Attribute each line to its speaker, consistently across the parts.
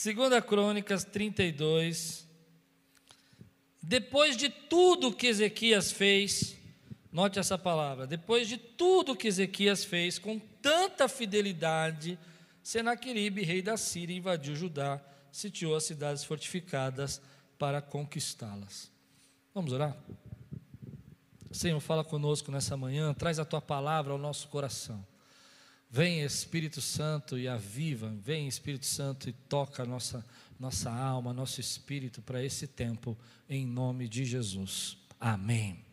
Speaker 1: Segunda Crônicas 32. Depois de tudo que Ezequias fez, note essa palavra, depois de tudo que Ezequias fez com tanta fidelidade, Senaqueribe, rei da Síria, invadiu Judá, sitiou as cidades fortificadas para conquistá-las. Vamos orar? Senhor, fala conosco nessa manhã, traz a tua palavra ao nosso coração. Vem Espírito Santo e aviva, vem Espírito Santo e toca nossa, nossa alma, nosso espírito para esse tempo, em nome de Jesus. Amém.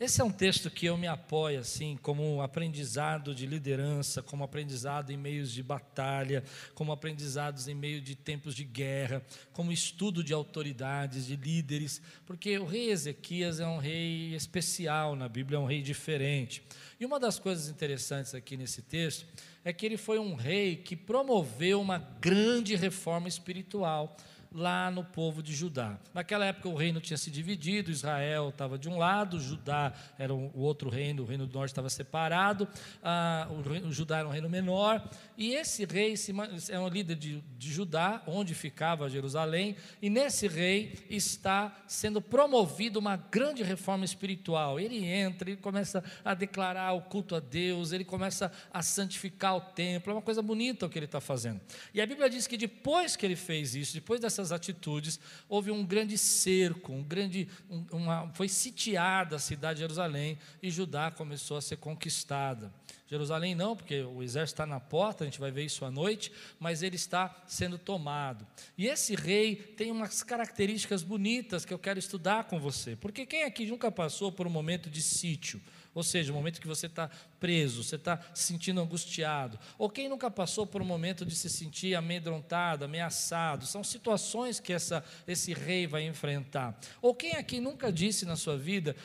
Speaker 1: Esse é um texto que eu me apoio assim, como um aprendizado de liderança, como aprendizado em meios de batalha, como aprendizados em meio de tempos de guerra, como estudo de autoridades, de líderes, porque o rei Ezequias é um rei especial na Bíblia, é um rei diferente. E uma das coisas interessantes aqui nesse texto é que ele foi um rei que promoveu uma grande reforma espiritual lá no povo de Judá. Naquela época o reino tinha se dividido, Israel estava de um lado, Judá era o outro reino, o reino do norte estava separado, ah, o, reino, o, Judá era um reino menor, e esse rei se, é um líder de, de Judá, onde ficava Jerusalém, e nesse rei está sendo promovido uma grande reforma espiritual. Ele entra, ele começa a declarar o culto a Deus, ele começa a santificar o templo, é uma coisa bonita o que ele está fazendo. E a Bíblia diz que depois que ele fez isso, depois dessa essas atitudes, houve um grande cerco, um grande, uma, foi sitiada a cidade de Jerusalém e Judá começou a ser conquistada. Jerusalém não, porque o exército está na porta, a gente vai ver isso à noite, mas ele está sendo tomado. E esse rei tem umas características bonitas que eu quero estudar com você, porque quem aqui nunca passou por um momento de sítio? Ou seja, o momento que você está preso, você está se sentindo angustiado. Ou quem nunca passou por um momento de se sentir amedrontado, ameaçado. São situações que essa, esse rei vai enfrentar. Ou quem aqui nunca disse na sua vida,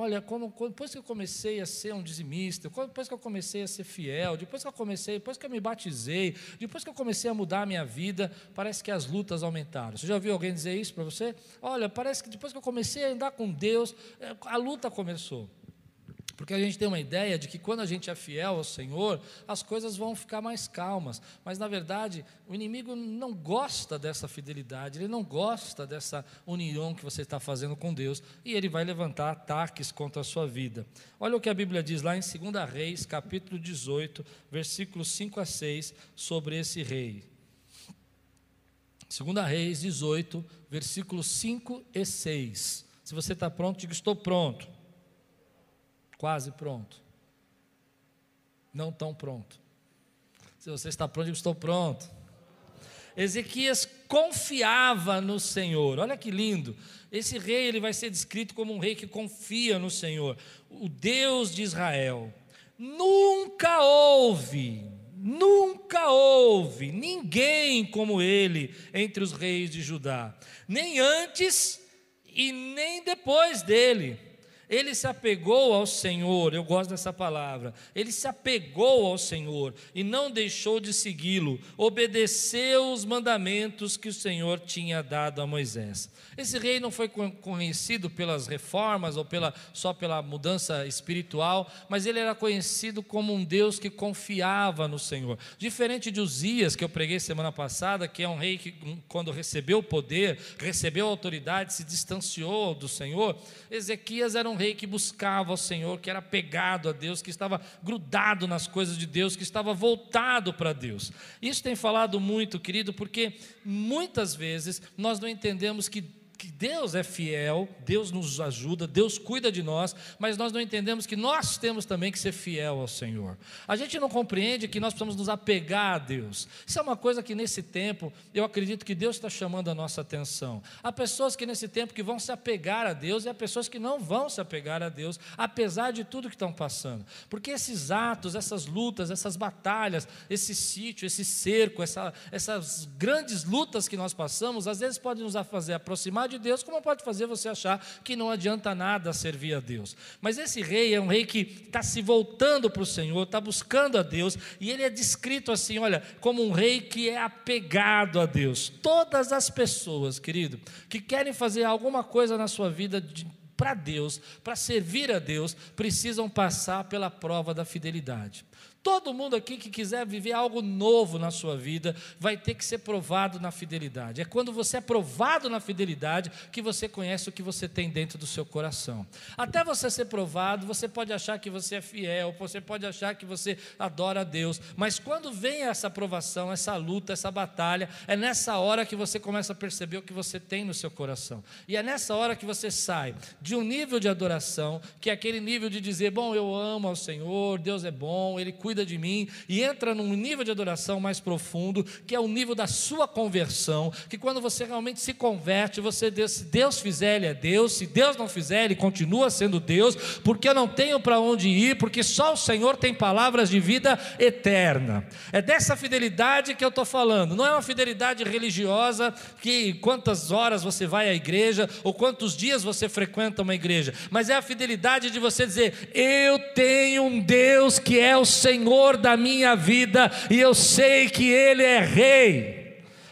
Speaker 1: Olha, como, depois que eu comecei a ser um dizimista, depois que eu comecei a ser fiel, depois que eu comecei, depois que eu me batizei, depois que eu comecei a mudar a minha vida, parece que as lutas aumentaram. Você já ouviu alguém dizer isso para você? Olha, parece que depois que eu comecei a andar com Deus, eh, a luta começou. Porque a gente tem uma ideia de que quando a gente é fiel ao Senhor, as coisas vão ficar mais calmas. Mas na verdade, o inimigo não gosta dessa fidelidade, ele não gosta dessa união que você está fazendo com Deus, e ele vai levantar ataques contra a sua vida. Olha o que a Bíblia diz lá em 2 Reis, capítulo 18, versículos 5 a 6, sobre esse rei. 2 Reis 18, versículos 5 e 6. Se você está pronto, diga: Estou pronto. Quase pronto. Não tão pronto. Se você está pronto, eu estou pronto. Ezequias confiava no Senhor. Olha que lindo. Esse rei ele vai ser descrito como um rei que confia no Senhor, o Deus de Israel. Nunca houve, nunca houve ninguém como ele entre os reis de Judá, nem antes e nem depois dele. Ele se apegou ao Senhor, eu gosto dessa palavra. Ele se apegou ao Senhor e não deixou de segui-lo, obedeceu os mandamentos que o Senhor tinha dado a Moisés. Esse rei não foi conhecido pelas reformas ou pela, só pela mudança espiritual, mas ele era conhecido como um Deus que confiava no Senhor. Diferente de Uzias, que eu preguei semana passada, que é um rei que, quando recebeu o poder, recebeu a autoridade, se distanciou do Senhor, Ezequias era um rei que buscava o Senhor, que era pegado a Deus, que estava grudado nas coisas de Deus, que estava voltado para Deus. Isso tem falado muito, querido, porque muitas vezes nós não entendemos que que Deus é fiel, Deus nos ajuda, Deus cuida de nós, mas nós não entendemos que nós temos também que ser fiel ao Senhor. A gente não compreende que nós precisamos nos apegar a Deus. Isso é uma coisa que nesse tempo eu acredito que Deus está chamando a nossa atenção. Há pessoas que nesse tempo que vão se apegar a Deus e há pessoas que não vão se apegar a Deus, apesar de tudo que estão passando. Porque esses atos, essas lutas, essas batalhas, esse sítio, esse cerco, essa, essas grandes lutas que nós passamos, às vezes podem nos fazer aproximar de Deus, como pode fazer você achar que não adianta nada servir a Deus? Mas esse rei é um rei que está se voltando para o Senhor, está buscando a Deus, e ele é descrito assim: olha, como um rei que é apegado a Deus. Todas as pessoas, querido, que querem fazer alguma coisa na sua vida para Deus, para servir a Deus, precisam passar pela prova da fidelidade. Todo mundo aqui que quiser viver algo novo na sua vida vai ter que ser provado na fidelidade. É quando você é provado na fidelidade que você conhece o que você tem dentro do seu coração. Até você ser provado, você pode achar que você é fiel, você pode achar que você adora a Deus, mas quando vem essa provação, essa luta, essa batalha, é nessa hora que você começa a perceber o que você tem no seu coração. E é nessa hora que você sai de um nível de adoração, que é aquele nível de dizer: Bom, eu amo ao Senhor, Deus é bom, Ele cuida cuida de mim, e entra num nível de adoração mais profundo, que é o nível da sua conversão, que quando você realmente se converte, você diz, se Deus fizer, Ele é Deus, se Deus não fizer, Ele continua sendo Deus, porque eu não tenho para onde ir, porque só o Senhor tem palavras de vida eterna. É dessa fidelidade que eu estou falando, não é uma fidelidade religiosa que quantas horas você vai à igreja, ou quantos dias você frequenta uma igreja, mas é a fidelidade de você dizer: Eu tenho um Deus que é o Senhor Senhor da minha vida e eu sei que Ele é Rei.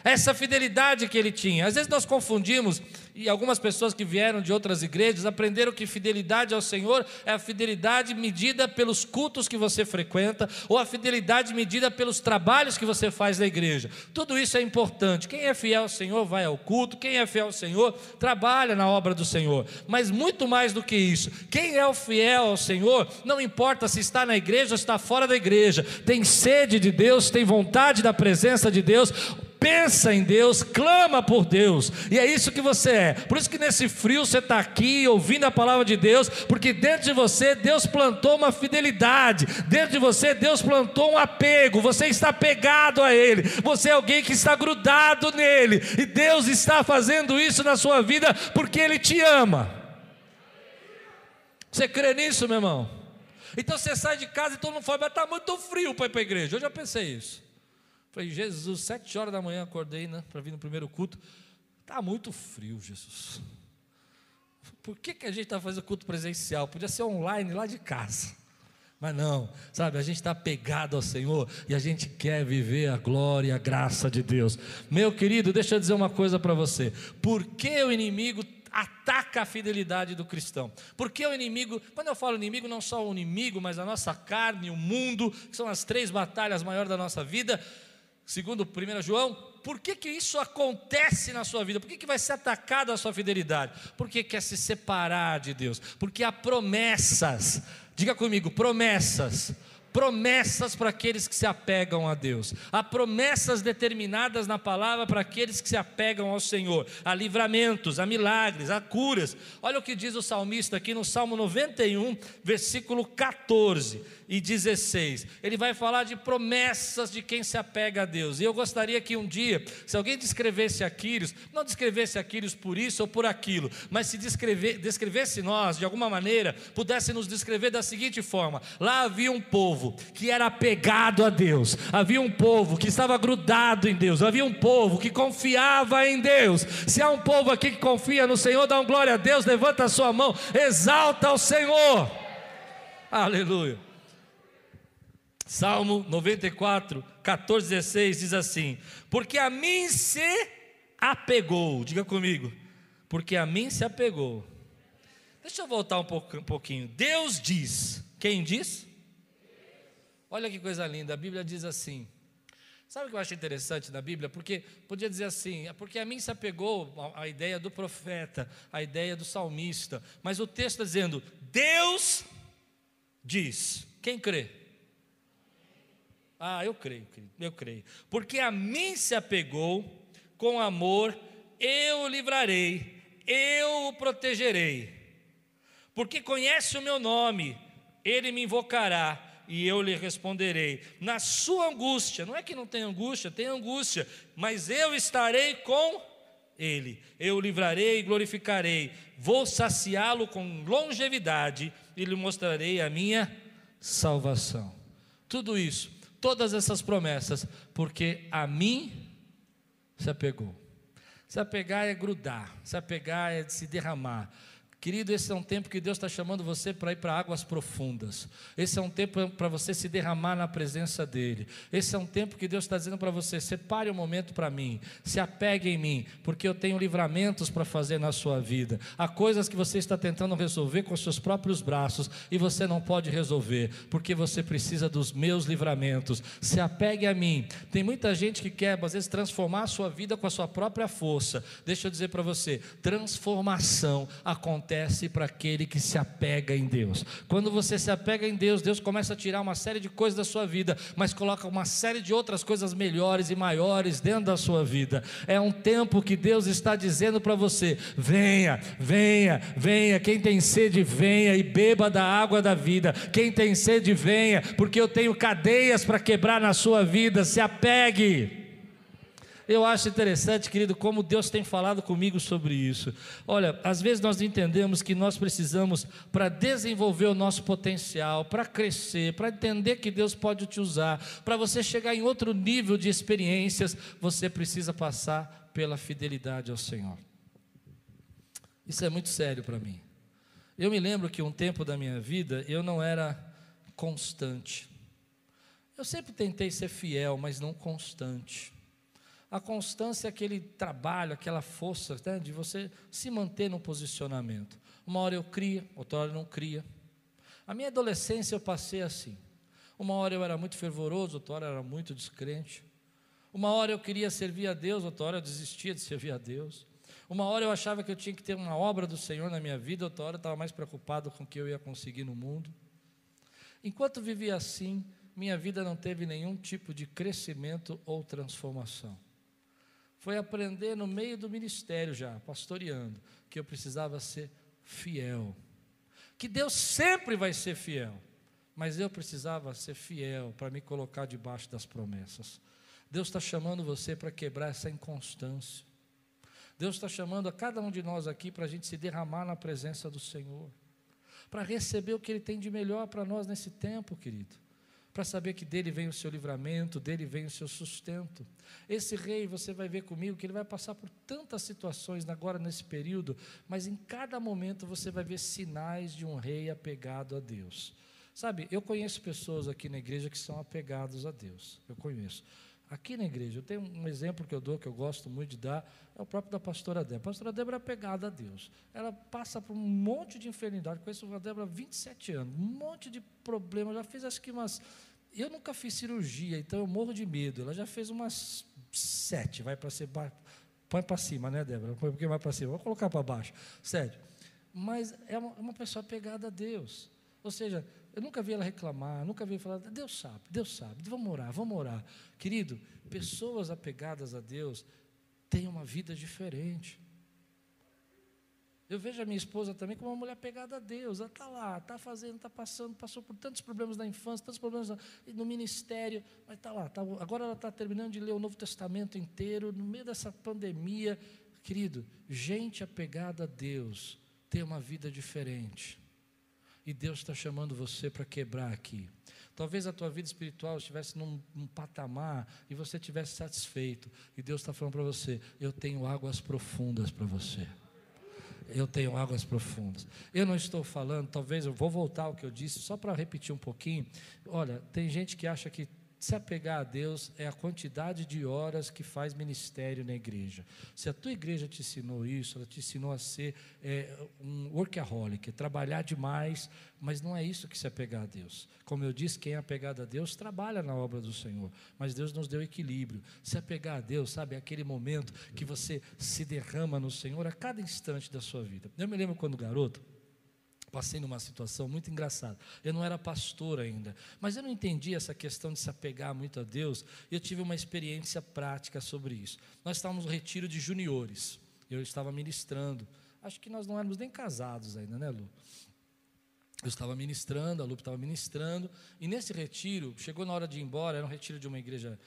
Speaker 1: Essa fidelidade que ele tinha. Às vezes nós confundimos e algumas pessoas que vieram de outras igrejas aprenderam que fidelidade ao Senhor é a fidelidade medida pelos cultos que você frequenta ou a fidelidade medida pelos trabalhos que você faz na igreja. Tudo isso é importante. Quem é fiel ao Senhor vai ao culto, quem é fiel ao Senhor trabalha na obra do Senhor. Mas muito mais do que isso, quem é o fiel ao Senhor, não importa se está na igreja ou está fora da igreja, tem sede de Deus, tem vontade da presença de Deus, pensa em Deus, clama por Deus, e é isso que você é. Por isso que nesse frio você está aqui ouvindo a palavra de Deus, porque dentro de você Deus plantou uma fidelidade, dentro de você Deus plantou um apego, você está pegado a Ele, você é alguém que está grudado nele, e Deus está fazendo isso na sua vida porque Ele te ama. Você crê nisso, meu irmão? Então você sai de casa e todo mundo fala, mas está muito frio para ir para a igreja. Eu já pensei isso. Falei, Jesus, sete horas da manhã acordei né, para vir no primeiro culto. Está muito frio, Jesus. Por que, que a gente está fazendo culto presencial? Podia ser online lá de casa. Mas não, sabe, a gente está pegado ao Senhor e a gente quer viver a glória e a graça de Deus. Meu querido, deixa eu dizer uma coisa para você. Por que o inimigo ataca a fidelidade do cristão? Porque o inimigo, quando eu falo inimigo, não só o inimigo, mas a nossa carne, o mundo, que são as três batalhas maiores da nossa vida, segundo 1 João, por que, que isso acontece na sua vida? Por que, que vai ser atacado a sua fidelidade? Porque quer se separar de Deus, porque há promessas, diga comigo, promessas promessas para aqueles que se apegam a Deus, há promessas determinadas na palavra para aqueles que se apegam ao Senhor, há livramentos, há milagres, há curas. Olha o que diz o salmista aqui no Salmo 91, versículo 14 e 16. Ele vai falar de promessas de quem se apega a Deus. E eu gostaria que um dia, se alguém descrevesse Aquiles, não descrevesse Aquiles por isso ou por aquilo, mas se descrever, descrevesse nós, de alguma maneira, pudesse nos descrever da seguinte forma: lá havia um povo que era apegado a Deus, havia um povo que estava grudado em Deus, havia um povo que confiava em Deus. Se há um povo aqui que confia no Senhor, dá um glória a Deus, levanta a sua mão, exalta o Senhor. Aleluia. Salmo 94, 14, 16 diz assim: Porque a mim se apegou, diga comigo, porque a mim se apegou. Deixa eu voltar um, pouquinho. Deus diz, quem diz? Olha que coisa linda, a Bíblia diz assim. Sabe o que eu acho interessante na Bíblia? Porque podia dizer assim, é porque a mim se apegou a ideia do profeta, a ideia do salmista, mas o texto está dizendo: Deus diz. Quem crê? Ah, eu creio, eu creio. Porque a mim se apegou com amor, eu o livrarei, eu o protegerei. Porque conhece o meu nome, ele me invocará e eu lhe responderei. Na sua angústia, não é que não tem angústia, tem angústia, mas eu estarei com ele. Eu o livrarei e glorificarei. Vou saciá-lo com longevidade e lhe mostrarei a minha salvação. Tudo isso todas essas promessas, porque a mim se apegou. Se apegar é grudar, se apegar é se derramar. Querido, esse é um tempo que Deus está chamando você para ir para águas profundas. Esse é um tempo para você se derramar na presença dEle. Esse é um tempo que Deus está dizendo para você: separe um momento para mim, se apegue em mim, porque eu tenho livramentos para fazer na sua vida. Há coisas que você está tentando resolver com seus próprios braços e você não pode resolver, porque você precisa dos meus livramentos. Se apegue a mim. Tem muita gente que quer, às vezes, transformar a sua vida com a sua própria força. Deixa eu dizer para você: transformação acontece acontece para aquele que se apega em Deus. Quando você se apega em Deus, Deus começa a tirar uma série de coisas da sua vida, mas coloca uma série de outras coisas melhores e maiores dentro da sua vida. É um tempo que Deus está dizendo para você: venha, venha, venha. Quem tem sede, venha e beba da água da vida. Quem tem sede, venha, porque eu tenho cadeias para quebrar na sua vida. Se apegue. Eu acho interessante, querido, como Deus tem falado comigo sobre isso. Olha, às vezes nós entendemos que nós precisamos, para desenvolver o nosso potencial, para crescer, para entender que Deus pode te usar, para você chegar em outro nível de experiências, você precisa passar pela fidelidade ao Senhor. Isso é muito sério para mim. Eu me lembro que um tempo da minha vida eu não era constante. Eu sempre tentei ser fiel, mas não constante. A constância é aquele trabalho, aquela força né, de você se manter no posicionamento. Uma hora eu cria, outra hora eu não cria. A minha adolescência eu passei assim. Uma hora eu era muito fervoroso, outra hora eu era muito descrente. Uma hora eu queria servir a Deus, outra hora eu desistia de servir a Deus. Uma hora eu achava que eu tinha que ter uma obra do Senhor na minha vida, outra hora eu estava mais preocupado com o que eu ia conseguir no mundo. Enquanto vivia assim, minha vida não teve nenhum tipo de crescimento ou transformação foi aprender no meio do ministério já, pastoreando, que eu precisava ser fiel. Que Deus sempre vai ser fiel, mas eu precisava ser fiel para me colocar debaixo das promessas. Deus está chamando você para quebrar essa inconstância. Deus está chamando a cada um de nós aqui para a gente se derramar na presença do Senhor, para receber o que Ele tem de melhor para nós nesse tempo, querido para saber que dele vem o seu livramento, dele vem o seu sustento. Esse rei, você vai ver comigo que ele vai passar por tantas situações agora nesse período, mas em cada momento você vai ver sinais de um rei apegado a Deus. Sabe, eu conheço pessoas aqui na igreja que são apegados a Deus. Eu conheço. Aqui na igreja, eu tenho um exemplo que eu dou, que eu gosto muito de dar, é o próprio da pastora Débora. A pastora Débora é apegada a Deus. Ela passa por um monte de enfermidade. Conheço a Débora há 27 anos, um monte de problemas. Já fiz acho que umas. Eu nunca fiz cirurgia, então eu morro de medo. Ela já fez umas sete, vai para ser. Põe para cima, né, Débora? Põe um pouquinho mais para cima. Vou colocar para baixo. Sete. Mas é uma, uma pessoa apegada a Deus. Ou seja, eu nunca vi ela reclamar, nunca vi falar, Deus sabe, Deus sabe, vamos orar, vamos orar. Querido, pessoas apegadas a Deus têm uma vida diferente. Eu vejo a minha esposa também como uma mulher pegada a Deus. Ela está lá, está fazendo, está passando, passou por tantos problemas da infância, tantos problemas no ministério, mas está lá. Tá, agora ela está terminando de ler o Novo Testamento inteiro, no meio dessa pandemia. Querido, gente apegada a Deus tem uma vida diferente. E Deus está chamando você para quebrar aqui. Talvez a tua vida espiritual estivesse num, num patamar e você estivesse satisfeito. E Deus está falando para você: eu tenho águas profundas para você. Eu tenho águas profundas. Eu não estou falando, talvez eu vou voltar ao que eu disse, só para repetir um pouquinho. Olha, tem gente que acha que se apegar a Deus é a quantidade de horas que faz ministério na igreja. Se a tua igreja te ensinou isso, ela te ensinou a ser é, um workaholic, trabalhar demais, mas não é isso que se apegar a Deus. Como eu disse, quem é apegado a Deus trabalha na obra do Senhor, mas Deus nos deu equilíbrio. Se apegar a Deus, sabe, é aquele momento que você se derrama no Senhor a cada instante da sua vida. Eu me lembro quando garoto, passei numa situação muito engraçada. Eu não era pastor ainda, mas eu não entendi essa questão de se apegar muito a Deus. E eu tive uma experiência prática sobre isso. Nós estávamos no retiro de juniores. Eu estava ministrando. Acho que nós não éramos nem casados ainda, né, Lu? Eu estava ministrando, a Lupe estava ministrando, e nesse retiro, chegou na hora de ir embora, era um retiro de uma igreja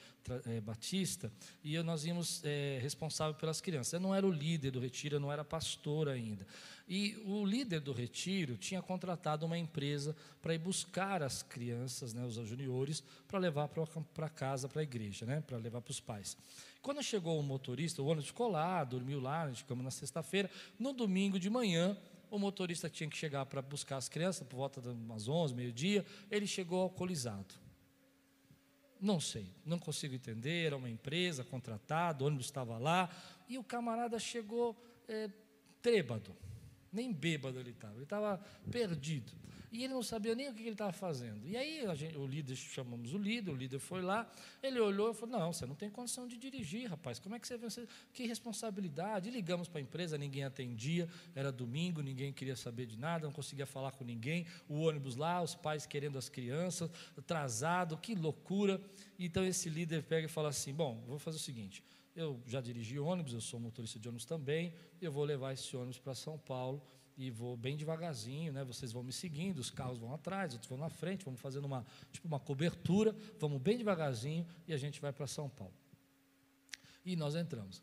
Speaker 1: é, batista, e eu, nós íamos é, responsável pelas crianças. Eu não era o líder do retiro, eu não era pastor ainda. E o líder do retiro tinha contratado uma empresa para ir buscar as crianças, né, os juniores, para levar para casa, para a igreja, né, para levar para os pais. Quando chegou o motorista, o ônibus ficou lá, dormiu lá, nós ficamos na sexta-feira. No domingo de manhã, o motorista tinha que chegar para buscar as crianças por volta de umas 11, meio-dia, ele chegou alcoolizado. Não sei, não consigo entender. Era uma empresa contratada, o ônibus estava lá, e o camarada chegou é, trêbado, nem bêbado ele estava, ele estava perdido. E ele não sabia nem o que ele estava fazendo. E aí gente, o líder, chamamos o líder, o líder foi lá, ele olhou e falou: Não, você não tem condição de dirigir, rapaz. Como é que você vai Que responsabilidade. E ligamos para a empresa, ninguém atendia, era domingo, ninguém queria saber de nada, não conseguia falar com ninguém. O ônibus lá, os pais querendo as crianças, atrasado, que loucura. Então esse líder pega e fala assim: Bom, vou fazer o seguinte. Eu já dirigi ônibus, eu sou motorista de ônibus também, eu vou levar esse ônibus para São Paulo e vou bem devagarzinho, né? Vocês vão me seguindo, os carros vão atrás, outros vão na frente, vamos fazendo uma tipo uma cobertura, vamos bem devagarzinho e a gente vai para São Paulo. E nós entramos.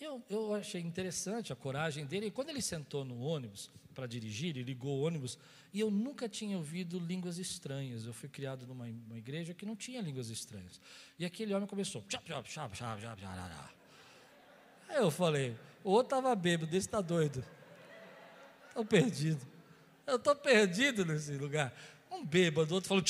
Speaker 1: Eu, eu achei interessante a coragem dele. E quando ele sentou no ônibus para dirigir, ele ligou o ônibus, e eu nunca tinha ouvido línguas estranhas. Eu fui criado numa igreja que não tinha línguas estranhas. E aquele homem começou. Aí eu falei, o outro estava bêbado, desse está doido. Estou perdido. Eu estou perdido nesse lugar. Um bêbado, outro falou.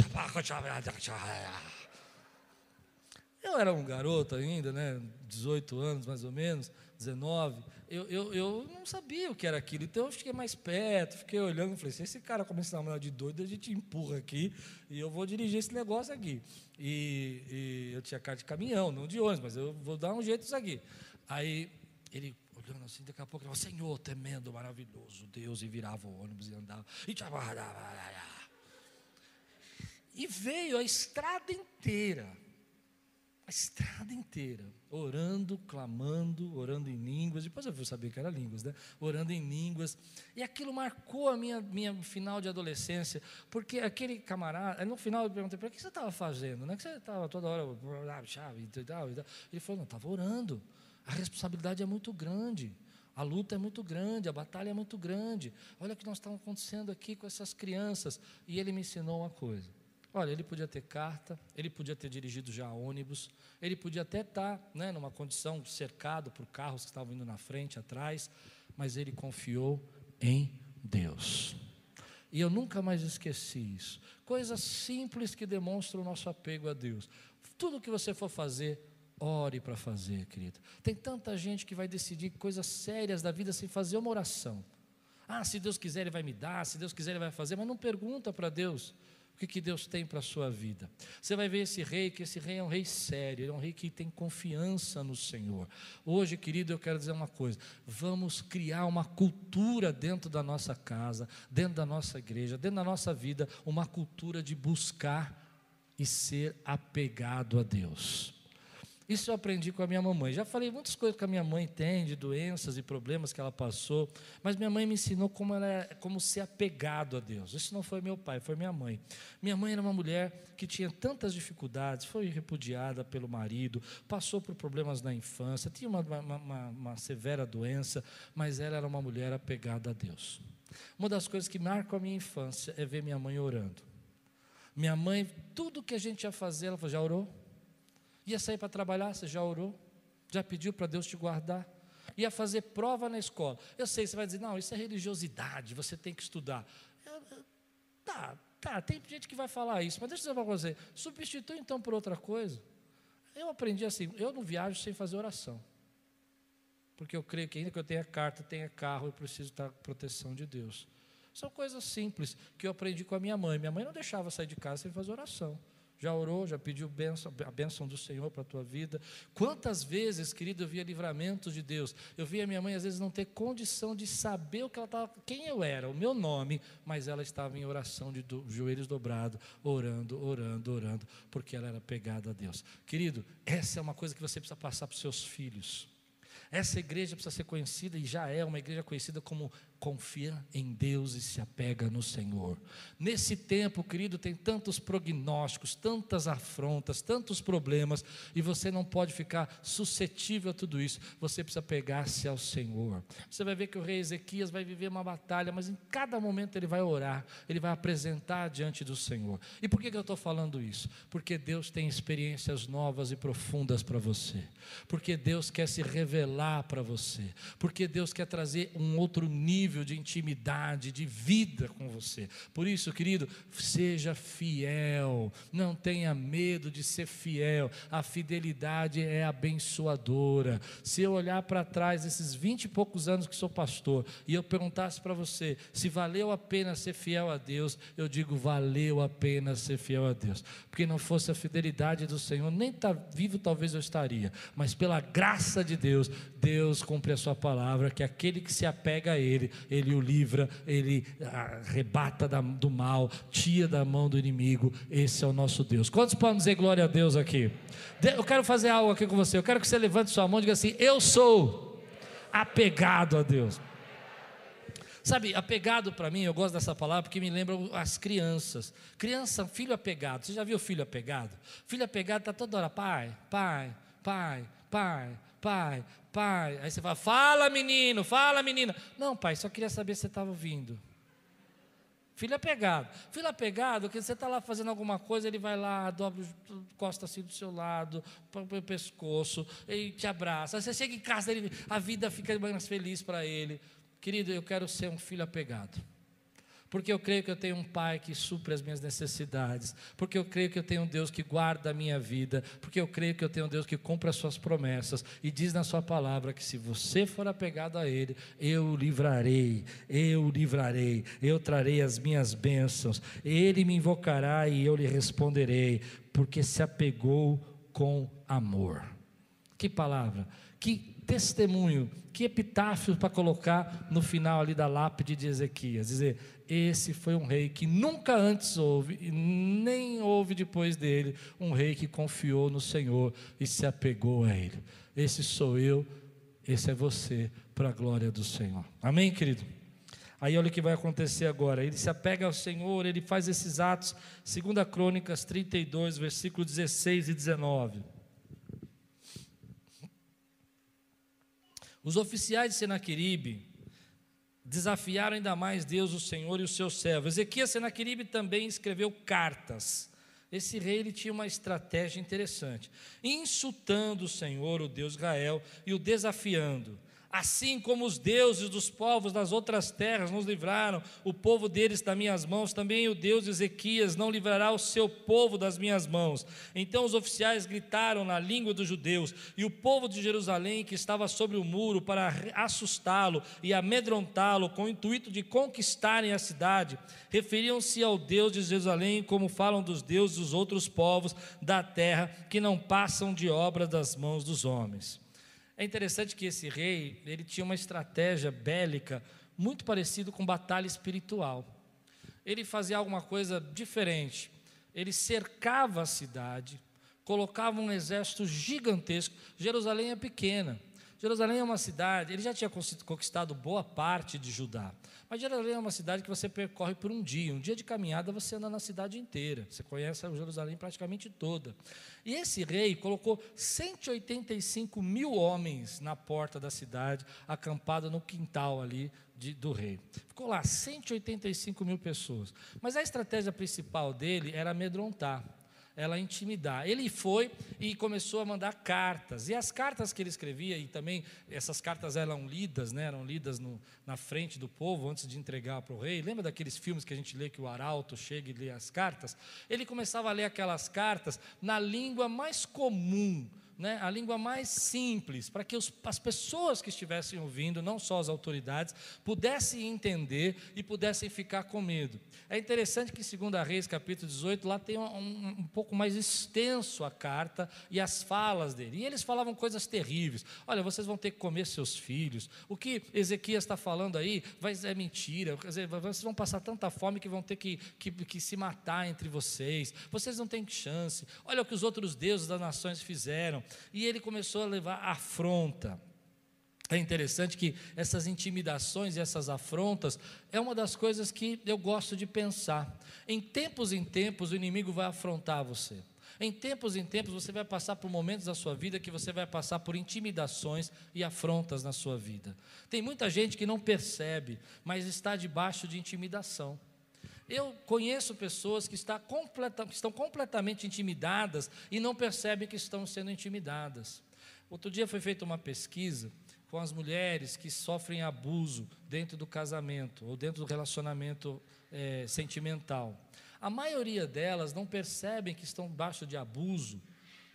Speaker 1: Eu era um garoto ainda, né? 18 anos mais ou menos, 19. Eu, eu, eu não sabia o que era aquilo, então eu fiquei mais perto, fiquei olhando, falei: se esse cara começar a chamar de doido, a gente empurra aqui e eu vou dirigir esse negócio aqui. E, e eu tinha carta de caminhão, não de ônibus, mas eu vou dar um jeito isso aqui. Aí ele olhando assim, daqui a pouco ele falou, Senhor, temendo, maravilhoso, Deus, e virava o ônibus e andava. E, e veio a estrada inteira, a estrada inteira, orando, clamando, orando em línguas. Depois eu saber que era línguas, né? Orando em línguas. E aquilo marcou a minha, minha final de adolescência, porque aquele camarada, no final eu perguntei para que você estava fazendo, né? Que você estava toda hora, chave e tal. Ele falou, não, estava orando. A responsabilidade é muito grande. A luta é muito grande, a batalha é muito grande. Olha o que nós estamos acontecendo aqui com essas crianças. E ele me ensinou uma coisa. Olha, ele podia ter carta, ele podia ter dirigido já ônibus, ele podia até estar né, numa condição cercado por carros que estavam indo na frente, atrás, mas ele confiou em Deus. E eu nunca mais esqueci isso. Coisas simples que demonstram o nosso apego a Deus. Tudo que você for fazer, Ore para fazer, querido. Tem tanta gente que vai decidir coisas sérias da vida sem fazer uma oração. Ah, se Deus quiser, Ele vai me dar, se Deus quiser, Ele vai fazer, mas não pergunta para Deus o que, Deus tem para a sua vida. Você vai ver esse rei, que esse rei é um rei sério, é um rei que tem confiança no Senhor. Hoje, querido, eu quero dizer uma coisa: vamos criar uma cultura dentro da nossa casa, dentro da nossa igreja, dentro da nossa vida, uma cultura de buscar e ser apegado a Deus. Isso eu aprendi com a minha mamãe. Já falei muitas coisas que a minha mãe tem, de doenças e problemas que ela passou, mas minha mãe me ensinou como, ela é, como ser apegado a Deus. Isso não foi meu pai, foi minha mãe. Minha mãe era uma mulher que tinha tantas dificuldades, foi repudiada pelo marido, passou por problemas na infância, tinha uma, uma, uma, uma severa doença, mas ela era uma mulher apegada a Deus. Uma das coisas que marcam a minha infância é ver minha mãe orando. Minha mãe, tudo que a gente ia fazer, ela falou, já orou? Ia sair para trabalhar, você já orou? Já pediu para Deus te guardar? Ia fazer prova na escola. Eu sei, você vai dizer, não, isso é religiosidade, você tem que estudar. tá, tá, tem gente que vai falar isso, mas deixa eu dizer para você, substitui então por outra coisa. Eu aprendi assim, eu não viajo sem fazer oração. Porque eu creio que ainda que eu tenha carta, tenha carro, eu preciso estar proteção de Deus. São coisas simples que eu aprendi com a minha mãe. Minha mãe não deixava sair de casa sem fazer oração. Já orou, já pediu bênção, a bênção do Senhor para a tua vida. Quantas vezes, querido, eu via livramentos de Deus. Eu via minha mãe, às vezes, não ter condição de saber o que ela estava, quem eu era, o meu nome, mas ela estava em oração, de do, joelhos dobrados, orando, orando, orando, porque ela era pegada a Deus. Querido, essa é uma coisa que você precisa passar para os seus filhos. Essa igreja precisa ser conhecida e já é uma igreja conhecida como confia em Deus e se apega no Senhor. Nesse tempo, querido, tem tantos prognósticos, tantas afrontas, tantos problemas, e você não pode ficar suscetível a tudo isso. Você precisa pegar-se ao Senhor. Você vai ver que o rei Ezequias vai viver uma batalha, mas em cada momento ele vai orar, ele vai apresentar diante do Senhor. E por que, eu estou falando isso? Porque Deus tem experiências novas e profundas para você. Porque Deus quer se revelar para você. Porque Deus quer trazer um outro nível nível de intimidade, de vida com você. Por isso, querido, seja fiel, não tenha medo de ser fiel. A fidelidade é abençoadora. Se eu olhar para trás, esses vinte e poucos anos que sou pastor, e eu perguntasse para você se valeu a pena ser fiel a Deus, eu digo, valeu a pena ser fiel a Deus. Porque não fosse a fidelidade do Senhor, nem tá vivo talvez eu estaria, mas pela graça de Deus, Deus cumpre a sua palavra, que aquele que se apega a Ele, Ele o livra, Ele arrebata do mal, tira da mão do inimigo. Esse é o nosso Deus. Quantos podem dizer glória a Deus aqui? Eu quero fazer algo aqui com você. Eu quero que você levante sua mão e diga assim: Eu sou apegado a Deus. Sabe, apegado para mim, eu gosto dessa palavra porque me lembra as crianças. Criança, filho apegado. Você já viu filho apegado? Filho apegado está toda hora, pai, pai, pai, pai, pai, pai. Aí você fala, fala menino, fala menina. Não, pai, só queria saber se você estava ouvindo. Filho apegado. Filho apegado, que você está lá fazendo alguma coisa, ele vai lá, dobra, costa assim do seu lado, põe o pescoço, e te abraça. Aí você chega em casa, ele, a vida fica mais feliz para ele. Querido, eu quero ser um filho apegado porque eu creio que eu tenho um Pai que supre as minhas necessidades, porque eu creio que eu tenho um Deus que guarda a minha vida, porque eu creio que eu tenho um Deus que cumpre as suas promessas. E diz na sua palavra que se você for apegado a Ele, eu livrarei, eu livrarei, eu trarei as minhas bênçãos, Ele me invocará e eu lhe responderei, porque se apegou com amor. Que palavra, que testemunho, que epitáfio para colocar no final ali da lápide de Ezequias, dizer, esse foi um rei que nunca antes houve, e nem houve depois dele, um rei que confiou no Senhor e se apegou a Ele. Esse sou eu, esse é você, para a glória do Senhor. Amém, querido? Aí olha o que vai acontecer agora. Ele se apega ao Senhor, ele faz esses atos, 2 Crônicas 32, versículos 16 e 19. Os oficiais de Senaqueribe, desafiaram ainda mais Deus, o Senhor e o seu servo. Ezequias Senaqueribe também escreveu cartas. Esse rei ele tinha uma estratégia interessante, insultando o Senhor, o Deus Israel, e o desafiando. Assim como os deuses dos povos das outras terras nos livraram, o povo deles das minhas mãos, também o Deus de Ezequias não livrará o seu povo das minhas mãos. Então os oficiais gritaram na língua dos judeus, e o povo de Jerusalém, que estava sobre o muro, para assustá-lo e amedrontá-lo, com o intuito de conquistarem a cidade, referiam-se ao Deus de Jerusalém, como falam dos deuses dos outros povos da terra, que não passam de obras das mãos dos homens. É interessante que esse rei, ele tinha uma estratégia bélica muito parecido com batalha espiritual. Ele fazia alguma coisa diferente. Ele cercava a cidade, colocava um exército gigantesco. Jerusalém é pequena. Jerusalém é uma cidade, ele já tinha conquistado boa parte de Judá. Mas Jerusalém é uma cidade que você percorre por um dia. Um dia de caminhada você anda na cidade inteira. Você conhece Jerusalém praticamente toda. E esse rei colocou 185 mil homens na porta da cidade, acampado no quintal ali de, do rei. Ficou lá 185 mil pessoas. Mas a estratégia principal dele era amedrontar ela intimidar. Ele foi e começou a mandar cartas. E as cartas que ele escrevia, e também essas cartas eram lidas, né, eram lidas no, na frente do povo antes de entregar para o rei. Lembra daqueles filmes que a gente lê que o arauto chega e lê as cartas? Ele começava a ler aquelas cartas na língua mais comum né, a língua mais simples, para que os, as pessoas que estivessem ouvindo, não só as autoridades, pudessem entender e pudessem ficar com medo. É interessante que em 2 Reis, capítulo 18, lá tem um, um, pouco mais extenso a carta e as falas dele. E eles falavam coisas terríveis. Olha, vocês vão ter que comer seus filhos. O que Ezequias está falando aí vai, é mentira. Quer dizer, vocês vão passar tanta fome que vão ter que, que, que se matar entre vocês. Vocês não têm chance. Olha o que os outros deuses das nações fizeram e ele começou a levar afronta. É interessante que essas intimidações e essas afrontas é uma das coisas que eu gosto de pensar. Em tempos em tempos o inimigo vai afrontar você. Em tempos em tempos você vai passar por momentos da sua vida que você vai passar por intimidações e afrontas na sua vida. Tem muita gente que não percebe, mas está debaixo de intimidação. Eu conheço pessoas que, completa, que estão completamente intimidadas e não percebem que estão sendo intimidadas. Outro dia foi feita uma pesquisa com as mulheres que sofrem abuso dentro do casamento ou dentro do relacionamento é, sentimental. A maioria delas não percebem que estão debaixo de abuso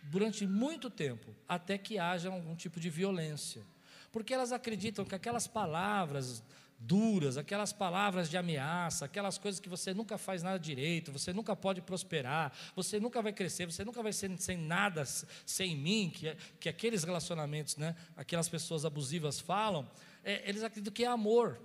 Speaker 1: durante muito tempo, até que haja algum tipo de violência. Porque elas acreditam que aquelas palavras duras, aquelas palavras de ameaça, aquelas coisas que você nunca faz nada direito, você nunca pode prosperar, você nunca vai crescer, você nunca vai ser sem nada sem mim, que, que aqueles relacionamentos, né, aquelas pessoas abusivas falam, é, eles acreditam que é amor.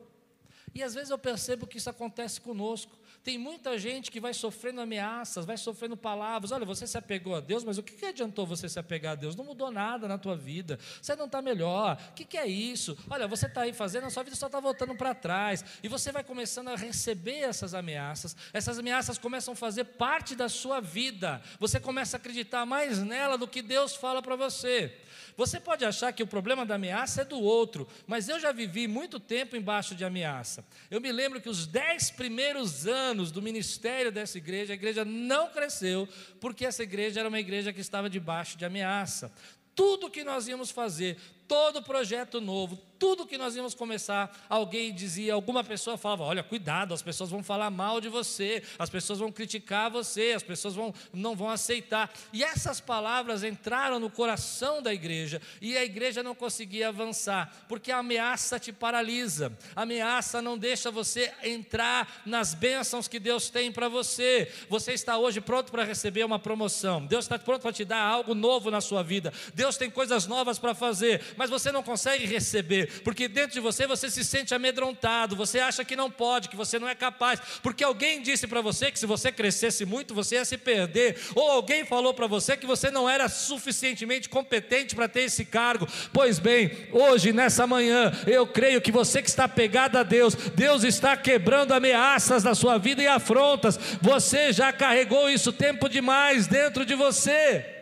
Speaker 1: E às vezes eu percebo que isso acontece conosco. Tem muita gente que vai sofrendo ameaças, vai sofrendo palavras. Olha, você se apegou a Deus, mas o que, adiantou você se apegar a Deus? Não mudou nada na tua vida. Você não está melhor. O que, que é isso? Olha, você está aí fazendo, a sua vida só está voltando para trás. E você vai começando a receber essas ameaças. Essas ameaças começam a fazer parte da sua vida. Você começa a acreditar mais nela do que Deus fala para você. Você pode achar que o problema da ameaça é do outro, mas eu já vivi muito tempo embaixo de ameaça. Eu me lembro que os dez primeiros anos do ministério dessa igreja, a igreja não cresceu, porque essa igreja era uma igreja que estava debaixo de ameaça. Tudo que nós íamos fazer, todo projeto novo, tudo que nós íamos começar, alguém dizia, alguma pessoa falava: olha, cuidado, as pessoas vão falar mal de você, as pessoas vão criticar você, as pessoas vão, não vão aceitar. E essas palavras entraram no coração da igreja, e a igreja não conseguia avançar, porque a ameaça te paralisa, a ameaça não deixa você entrar nas bênçãos que Deus tem para você. Você está hoje pronto para receber uma promoção, Deus está pronto para te dar algo novo na sua vida, Deus tem coisas novas para fazer, mas você não consegue receber, porque dentro de você você se sente amedrontado, você acha que não pode, que você não é capaz, porque alguém disse para você que se você crescesse muito você ia se perder, ou alguém falou para você que você não era suficientemente competente para ter esse cargo. Pois bem, hoje, nessa manhã, eu creio que você que está pegado a Deus, Deus está quebrando ameaças da sua vida e afrontas, você já carregou isso tempo demais dentro de você.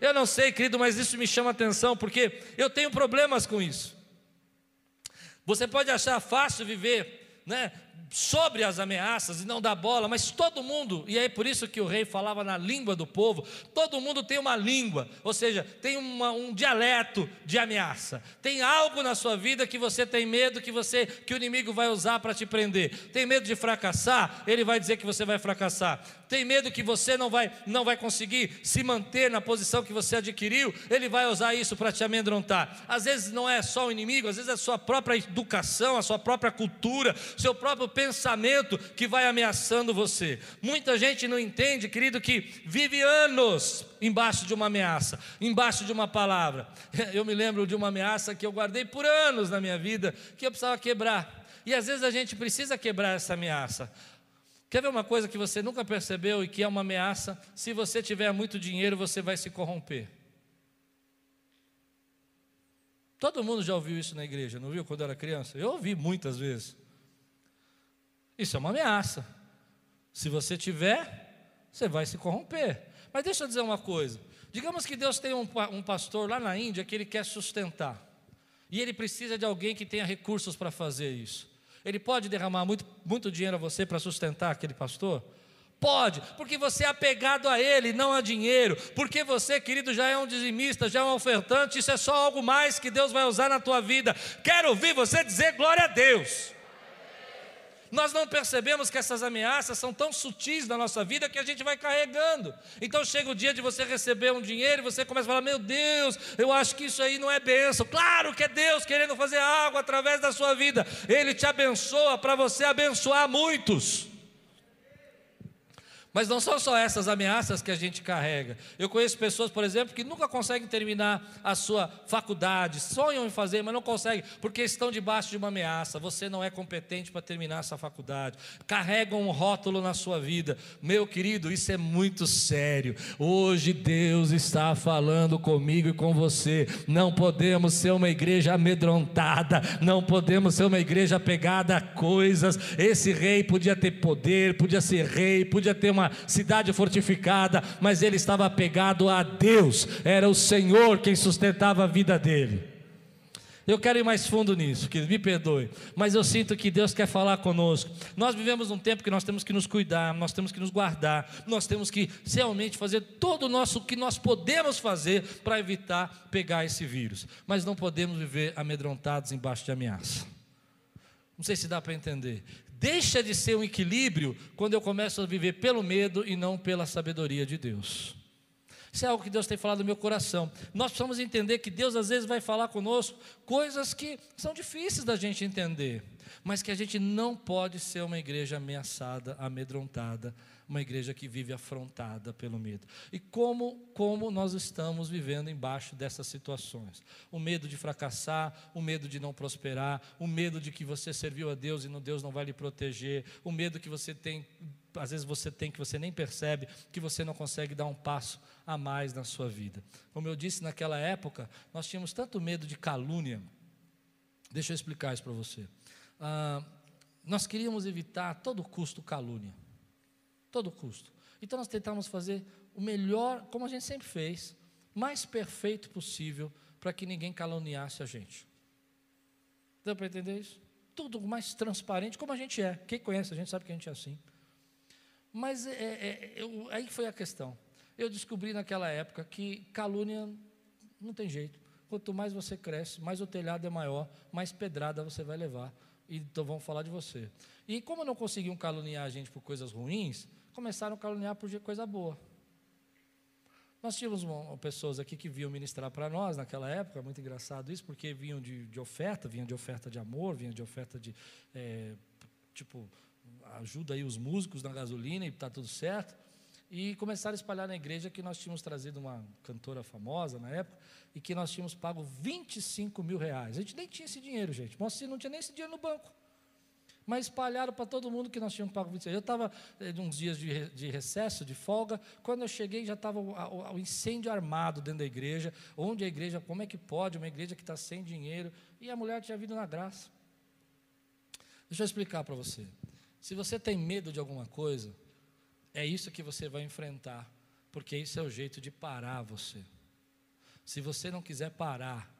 Speaker 1: Eu não sei, querido, mas isso me chama atenção porque eu tenho problemas com isso. Você pode achar fácil viver, né, sobre as ameaças e não dar bola, mas todo mundo, e é por isso que o rei falava na língua do povo, todo mundo tem uma língua, ou seja, tem uma, um dialeto de ameaça. Tem algo na sua vida que você tem medo que você que o inimigo vai usar para te prender. Tem medo de fracassar, ele vai dizer que você vai fracassar. Tem medo que você não vai não vai conseguir se manter na posição que você adquiriu, ele vai usar isso para te amedrontar. Às vezes não é só o inimigo, às vezes é a sua própria educação, a sua própria cultura, seu próprio pensamento que vai ameaçando você. Muita gente não entende, querido, que vive anos embaixo de uma ameaça, embaixo de uma palavra. Eu me lembro de uma ameaça que eu guardei por anos na minha vida, que eu precisava quebrar. E às vezes a gente precisa quebrar essa ameaça. Quer ver uma coisa que você nunca percebeu e que é uma ameaça? Se você tiver muito dinheiro, você vai se corromper. Todo mundo já ouviu isso na igreja, não viu quando era criança? Eu ouvi muitas vezes. Isso é uma ameaça. Se você tiver, você vai se corromper. Mas deixa eu dizer uma coisa. Digamos que Deus tem um, um pastor lá na Índia que ele quer sustentar. E ele precisa de alguém que tenha recursos para fazer isso. Ele pode derramar muito, muito dinheiro a você para sustentar aquele pastor? Pode, porque você é apegado a ele, não a dinheiro. Porque você, querido, já é um dizimista, já é um ofertante. Isso é só algo mais que Deus vai usar na tua vida. Quero ouvir você dizer glória a Deus. Nós não percebemos que essas ameaças são tão sutis na nossa vida que a gente vai carregando. Então chega o dia de você receber um dinheiro e você começa a falar: Meu Deus, eu acho que isso aí não é bênção. Claro que é Deus querendo fazer algo através da sua vida. Ele te abençoa para você abençoar muitos. Mas não são só essas ameaças que a gente carrega. Eu conheço pessoas, por exemplo, que nunca conseguem terminar a sua faculdade, sonham em fazer, mas não conseguem, porque estão debaixo de uma ameaça. Você não é competente para terminar essa faculdade. Carregam um rótulo na sua vida. Meu querido, isso é muito sério. Hoje Deus está falando comigo e com você. Não podemos ser uma igreja amedrontada, não podemos ser uma igreja apegada a coisas. Esse rei podia ter poder, podia ser rei, podia ter uma cidade fortificada, mas ele estava apegado a Deus, era o Senhor quem sustentava a vida dele. Eu quero ir mais fundo nisso, que me perdoe. Mas eu sinto que Deus quer falar conosco. Nós vivemos um tempo que nós temos que nos cuidar, nós temos que nos guardar, nós temos que realmente fazer todo o nosso que nós podemos fazer para evitar pegar esse vírus. Mas não podemos viver amedrontados embaixo de ameaça. Não sei se dá para entender. Deixa de ser um equilíbrio quando eu começo a viver pelo medo e não pela sabedoria de Deus. Isso é algo que Deus tem falado no meu coração. Nós precisamos entender que Deus às vezes vai falar conosco coisas que são difíceis da gente entender, mas que a gente não pode ser uma igreja ameaçada, amedrontada, uma igreja que vive afrontada pelo medo. E como, como nós estamos vivendo embaixo dessas situações? O medo de fracassar, o medo de não prosperar, o medo de que você serviu a Deus e Deus não vai lhe proteger, o medo que você tem às vezes você tem que você nem percebe, que você não consegue dar um passo a mais na sua vida. Como eu disse naquela época, nós tínhamos tanto medo de calúnia. Deixa eu explicar isso para você. Ah, nós queríamos evitar a todo custo calúnia. Todo custo. Então nós tentamos fazer o melhor, como a gente sempre fez, mais perfeito possível para que ninguém caluniasse a gente. Deu para entender isso? Tudo mais transparente, como a gente é. Quem conhece a gente sabe que a gente é assim. Mas é, é, eu, aí foi a questão. Eu descobri naquela época que calúnia não tem jeito. Quanto mais você cresce, mais o telhado é maior, mais pedrada você vai levar. Então vão falar de você. E como não conseguiam caluniar a gente por coisas ruins, começaram a caluniar por coisa boa. Nós tínhamos uma, pessoas aqui que vinham ministrar para nós naquela época, muito engraçado isso, porque vinham de, de oferta, vinham de oferta de amor, vinham de oferta de, é, tipo, ajuda aí os músicos na gasolina e está tudo certo e começaram a espalhar na igreja que nós tínhamos trazido uma cantora famosa na época e que nós tínhamos pago 25 mil reais. A gente nem tinha esse dinheiro, gente. Nossa, não tinha nem esse dinheiro no banco. Mas espalharam para todo mundo que nós tínhamos pago 25 Eu estava eh, uns dias de, de, recesso, de folga. Quando eu cheguei, já estava o, o, o, incêndio armado dentro da igreja. Onde a igreja, como é que pode, uma igreja que está sem dinheiro? E a mulher tinha vindo na graça. Deixa eu explicar para você. Se você tem medo de alguma coisa, é isso que você vai enfrentar, porque isso é o jeito de parar você. Se você não quiser parar,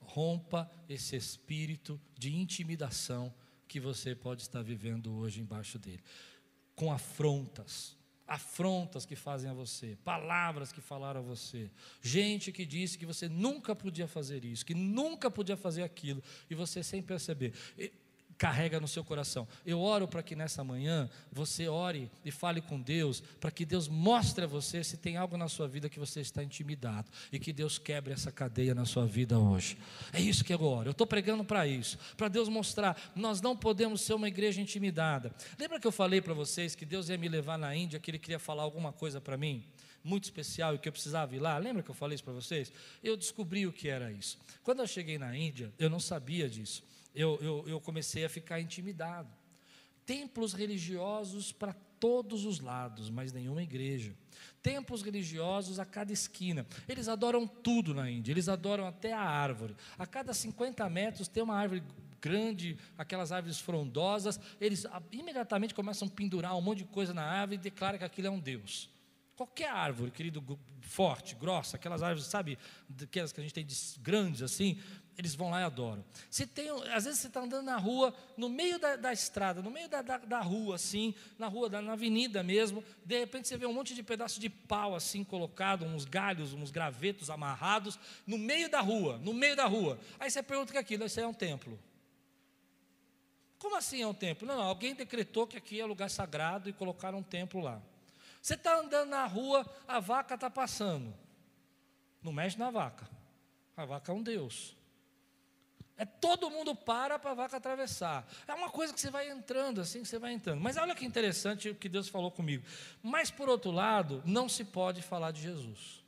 Speaker 1: rompa esse espírito de intimidação que você pode estar vivendo hoje embaixo dele, com afrontas, afrontas que fazem a você, palavras que falaram a você, gente que disse que você nunca podia fazer isso, que nunca podia fazer aquilo, e você sem perceber carrega no seu coração. Eu oro para que nessa manhã você ore e fale com Deus, para que Deus mostre a você se tem algo na sua vida que você está intimidado e que Deus quebre essa cadeia na sua vida hoje. É isso que eu oro. Eu estou pregando para isso, para Deus mostrar. Nós não podemos ser uma igreja intimidada. Lembra que eu falei para vocês que Deus ia me levar na Índia, que Ele queria falar alguma coisa para mim? muito especial e que eu precisava ir lá. Lembra que eu falei isso para vocês? Eu descobri o que era isso. Quando eu cheguei na Índia, eu não sabia disso eu, eu, eu comecei a ficar intimidado. Templos religiosos para todos os lados, mas nenhuma igreja. Templos religiosos a cada esquina. Eles adoram tudo na Índia, eles adoram até a árvore. A cada 50 metros tem uma árvore grande, aquelas árvores frondosas, eles imediatamente começam a pendurar um monte de coisa na árvore e declaram que aquilo é um Deus. Qualquer árvore, querido, forte, grossa, aquelas árvores, sabe, aquelas que a gente tem de grandes assim, eles vão lá e adoram. Se tem, às vezes você está andando na rua, no meio da, da estrada, no meio da, da, da, rua, assim, na rua, na avenida mesmo, de repente você vê um monte de pedaço de pau assim colocado, uns galhos, uns gravetos amarrados, no meio da rua, no meio da rua. Aí você pergunta que aquilo, isso é um templo. Como assim é um templo? Não, não, alguém decretou que aqui é lugar sagrado e colocaram um templo lá. Você está andando na rua, a vaca está passando. Não mexe na vaca. A vaca é um Deus. É todo mundo para para a vaca atravessar. É uma coisa que você vai entrando, assim que você vai entrando. Mas olha que interessante o que Deus falou comigo. Mas por outro lado, não se pode falar de Jesus.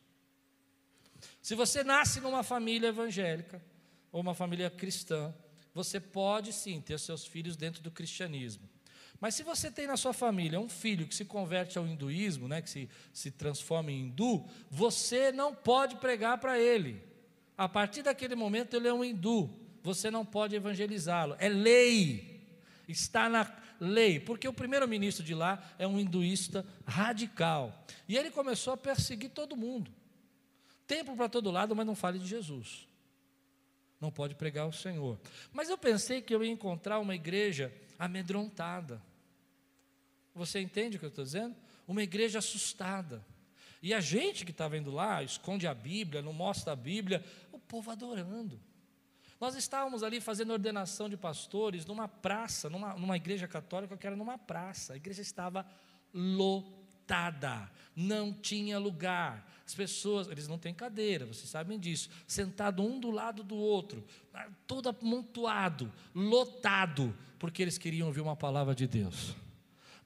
Speaker 1: Se você nasce numa família evangélica ou uma família cristã, você pode sim ter seus filhos dentro do cristianismo. Mas se você tem na sua família um filho que se converte ao hinduísmo, né, que se, se transforma em hindu, você não pode pregar para ele. A partir daquele momento ele é um hindu você não pode evangelizá-lo. É lei. Está na lei. Porque o primeiro-ministro de lá é um hinduísta radical. E ele começou a perseguir todo mundo. Templo para todo lado, mas não fale de Jesus. não pode pregar o Senhor. Mas eu pensei que eu ia encontrar uma igreja amedrontada. Você entende o que eu estou dizendo? Uma igreja assustada. E a gente que estava indo lá, esconde a Bíblia, não mostra a Bíblia, o povo adorando. Nós estávamos ali fazendo ordenação de pastores numa praça, numa, numa igreja católica que era numa praça. A igreja estava lotada, não tinha lugar. As pessoas, eles não têm cadeira, vocês sabem disso, sentado um do lado do outro, todo amontoado, lotado, porque eles queriam ouvir uma palavra de Deus.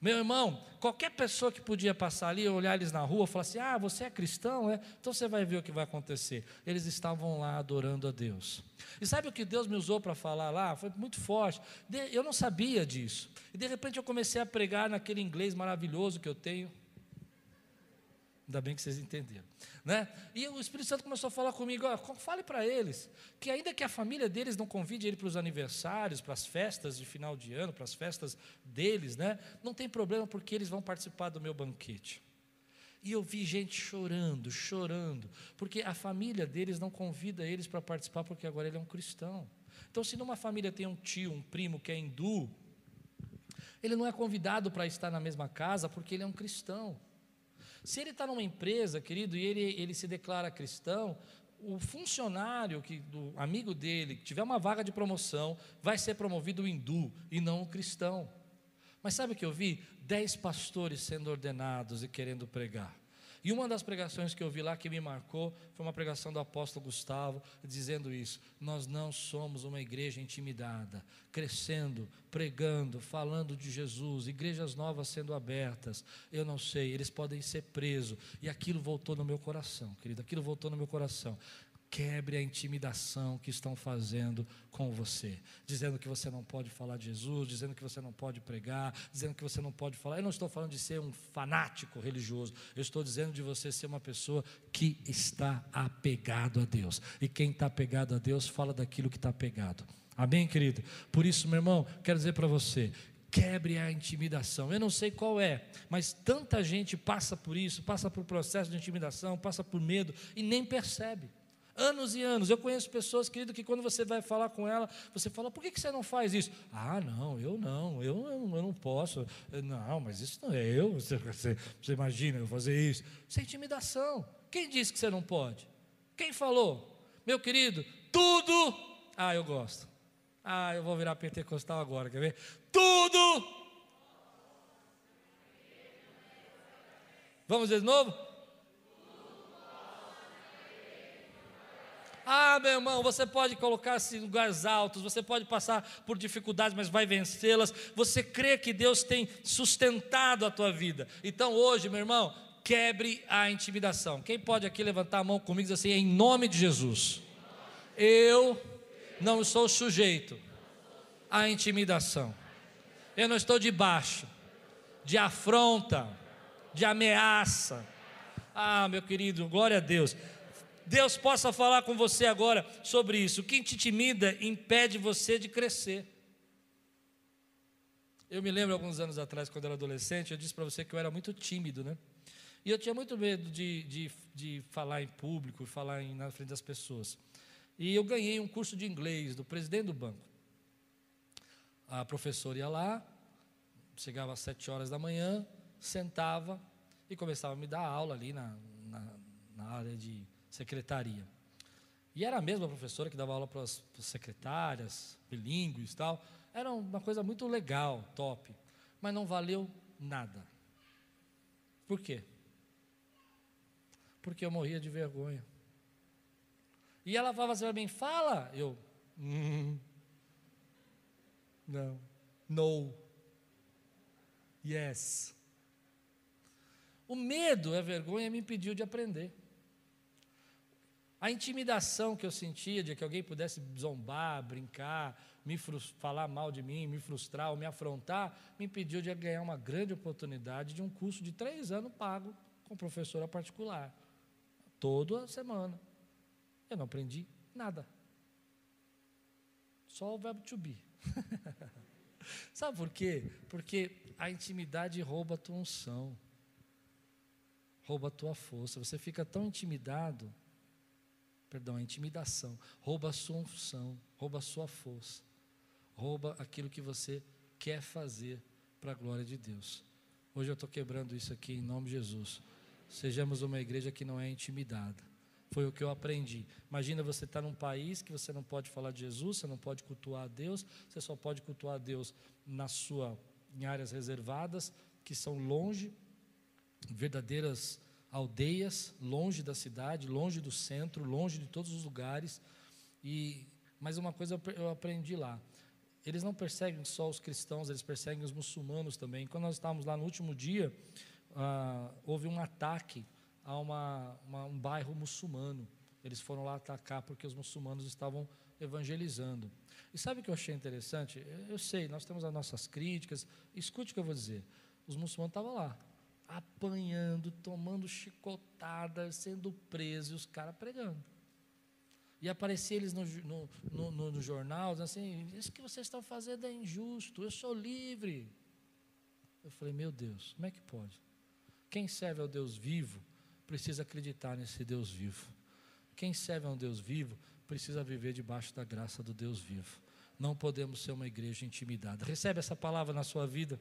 Speaker 1: Meu irmão, qualquer pessoa que podia passar ali, olhar eles na rua, falar assim: Ah, você é cristão, é? Então você vai ver o que vai acontecer. Eles estavam lá adorando a Deus. E sabe o que Deus me usou para falar lá? Foi muito forte. Eu não sabia disso. E de repente eu comecei a pregar naquele inglês maravilhoso que eu tenho. Ainda bem que vocês entenderam. Né? E o Espírito Santo começou a falar comigo: ó, fale para eles que, ainda que a família deles não convide ele para os aniversários, para as festas de final de ano, para as festas deles, né? não tem problema, porque eles vão participar do meu banquete. E eu vi gente chorando, chorando, porque a família deles não convida eles para participar, porque agora ele é um cristão. Então, se numa família tem um tio, um primo que é hindu, ele não é convidado para estar na mesma casa, porque ele é um cristão. Se ele está numa empresa, querido, e ele, ele se declara cristão, o funcionário que do amigo dele que tiver uma vaga de promoção vai ser promovido hindu e não o cristão. Mas sabe o que eu vi? Dez pastores sendo ordenados e querendo pregar. E uma das pregações que eu vi lá que me marcou foi uma pregação do apóstolo Gustavo, dizendo isso: Nós não somos uma igreja intimidada, crescendo, pregando, falando de Jesus, igrejas novas sendo abertas. Eu não sei, eles podem ser presos. E aquilo voltou no meu coração, querido, aquilo voltou no meu coração. Quebre a intimidação que estão fazendo com você, dizendo que você não pode falar de Jesus, dizendo que você não pode pregar, dizendo que você não pode falar. Eu não estou falando de ser um fanático religioso, eu estou dizendo de você ser uma pessoa que está apegado a Deus. E quem está apegado a Deus fala daquilo que está apegado. Amém, querido? Por isso, meu irmão, quero dizer para você: quebre a intimidação. Eu não sei qual é, mas tanta gente passa por isso, passa por processo de intimidação, passa por medo e nem percebe. Anos e anos. Eu conheço pessoas, querido, que quando você vai falar com ela, você fala, por que, você não faz isso? Ah, não, eu não, eu, eu, não posso. Não, mas isso não é eu. Você, você, você imagina eu fazer isso? Isso é intimidação. Quem disse que você não pode? Quem falou? Meu querido, tudo. Ah, eu gosto. Ah, eu vou virar pentecostal agora, quer ver? Tudo. Vamos de novo? Ah, meu irmão, você pode colocar-se em lugares altos, você pode passar por dificuldades, mas vai vencê-las. Você crê que Deus tem sustentado a tua vida. Então hoje, meu irmão, quebre a intimidação. Quem pode aqui levantar a mão comigo e dizer assim, em nome de Jesus? Eu não sou sujeito à intimidação. Eu não estou debaixo de afronta, de ameaça. Ah, meu querido, glória a Deus. Deus possa falar com você agora sobre isso. O que te intimida impede você de crescer. Eu me lembro alguns anos atrás, quando era adolescente, eu disse para você que eu era muito tímido, né? E eu tinha muito medo de, de, de falar em público, falar em, na frente das pessoas. E eu ganhei um curso de inglês do presidente do banco. A professora ia lá, chegava às sete horas da manhã, sentava e começava a me dar aula ali na, na, na área de secretaria. E era a mesma professora que dava aula para as secretárias, bilíngues e tal. Era uma coisa muito legal, top. Mas não valeu nada. Por quê? Porque eu morria de vergonha. E ela falava assim para mim: fala. Eu, hum, não, no, yes. O medo, a vergonha me impediu de aprender. A intimidação que eu sentia de que alguém pudesse zombar, brincar, me falar mal de mim, me frustrar ou me afrontar, me impediu de ganhar uma grande oportunidade de um curso de três anos pago com professora particular, toda semana. Eu não aprendi nada. Só o verbo to be. Sabe por quê? Porque a intimidade rouba a tua unção, rouba a tua força. Você fica tão intimidado perdão, a intimidação, rouba a sua unção, rouba a sua força, rouba aquilo que você quer fazer para a glória de Deus. Hoje eu estou quebrando isso aqui em nome de Jesus. Sejamos uma igreja que não é intimidada. Foi o que eu aprendi. Imagina você estar tá num país que você não pode falar de Jesus, você não pode cultuar a Deus, você só pode cultuar a Deus na sua, em áreas reservadas, que são longe, verdadeiras aldeias, longe da cidade, longe do centro, longe de todos os lugares. E mas uma coisa eu aprendi lá. Eles não perseguem só os cristãos, eles perseguem os muçulmanos também. Quando nós estávamos lá no último dia, ah, houve um ataque a uma, uma, um bairro muçulmano. Eles foram lá atacar porque os muçulmanos estavam evangelizando. E sabe o que eu achei interessante? Eu sei, nós temos as nossas críticas. Escute o que eu vou dizer. Os muçulmanos estavam lá, apanhando, tomando chicotadas, sendo presos, e os caras pregando. E aparecia eles no, no, no, no jornal, assim, isso que vocês estão fazendo é injusto, eu sou livre. Eu falei, meu Deus, como é que pode? Quem serve ao Deus vivo precisa acreditar nesse Deus vivo. Quem serve a um Deus vivo precisa viver debaixo da graça do Deus vivo. Não podemos ser uma igreja intimidada. Recebe essa palavra na sua vida.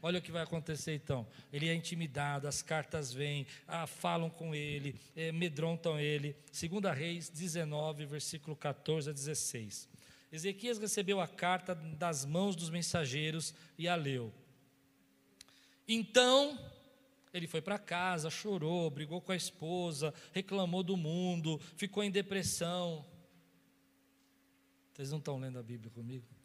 Speaker 1: Olha o que vai acontecer então. Ele é intimidado, as cartas vêm, ah, falam com ele, é, medrontam ele. 2 Reis 19, versículo 14 a 16. Ezequias recebeu a carta das mãos dos mensageiros e a leu. Então, ele foi para casa, chorou, brigou com a esposa, reclamou do mundo, ficou em depressão. Vocês não estão lendo a Bíblia comigo?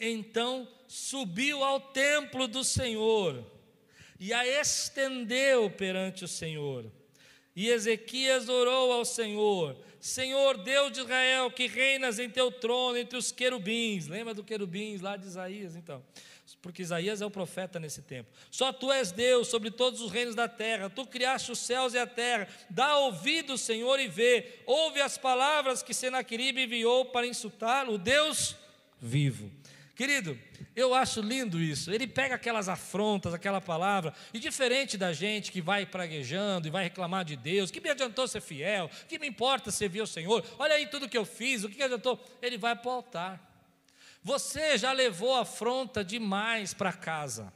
Speaker 1: Então subiu ao templo do Senhor e a estendeu perante o Senhor. E Ezequias orou ao Senhor: Senhor Deus de Israel, que reinas em teu trono entre os querubins. Lembra do querubins lá de Isaías, então? Porque Isaías é o profeta nesse tempo. Só tu és Deus sobre todos os reinos da terra. Tu criaste os céus e a terra. Dá ouvido, Senhor, e vê. Ouve as palavras que Senaqueribe enviou para insultar o Deus vivo. Querido, eu acho lindo isso. Ele pega aquelas afrontas, aquela palavra, e diferente da gente que vai praguejando e vai reclamar de Deus, que me adiantou ser fiel, que me importa servir ao Senhor, olha aí tudo que eu fiz, o que adiantou? Ele vai para o altar. Você já levou afronta demais para casa.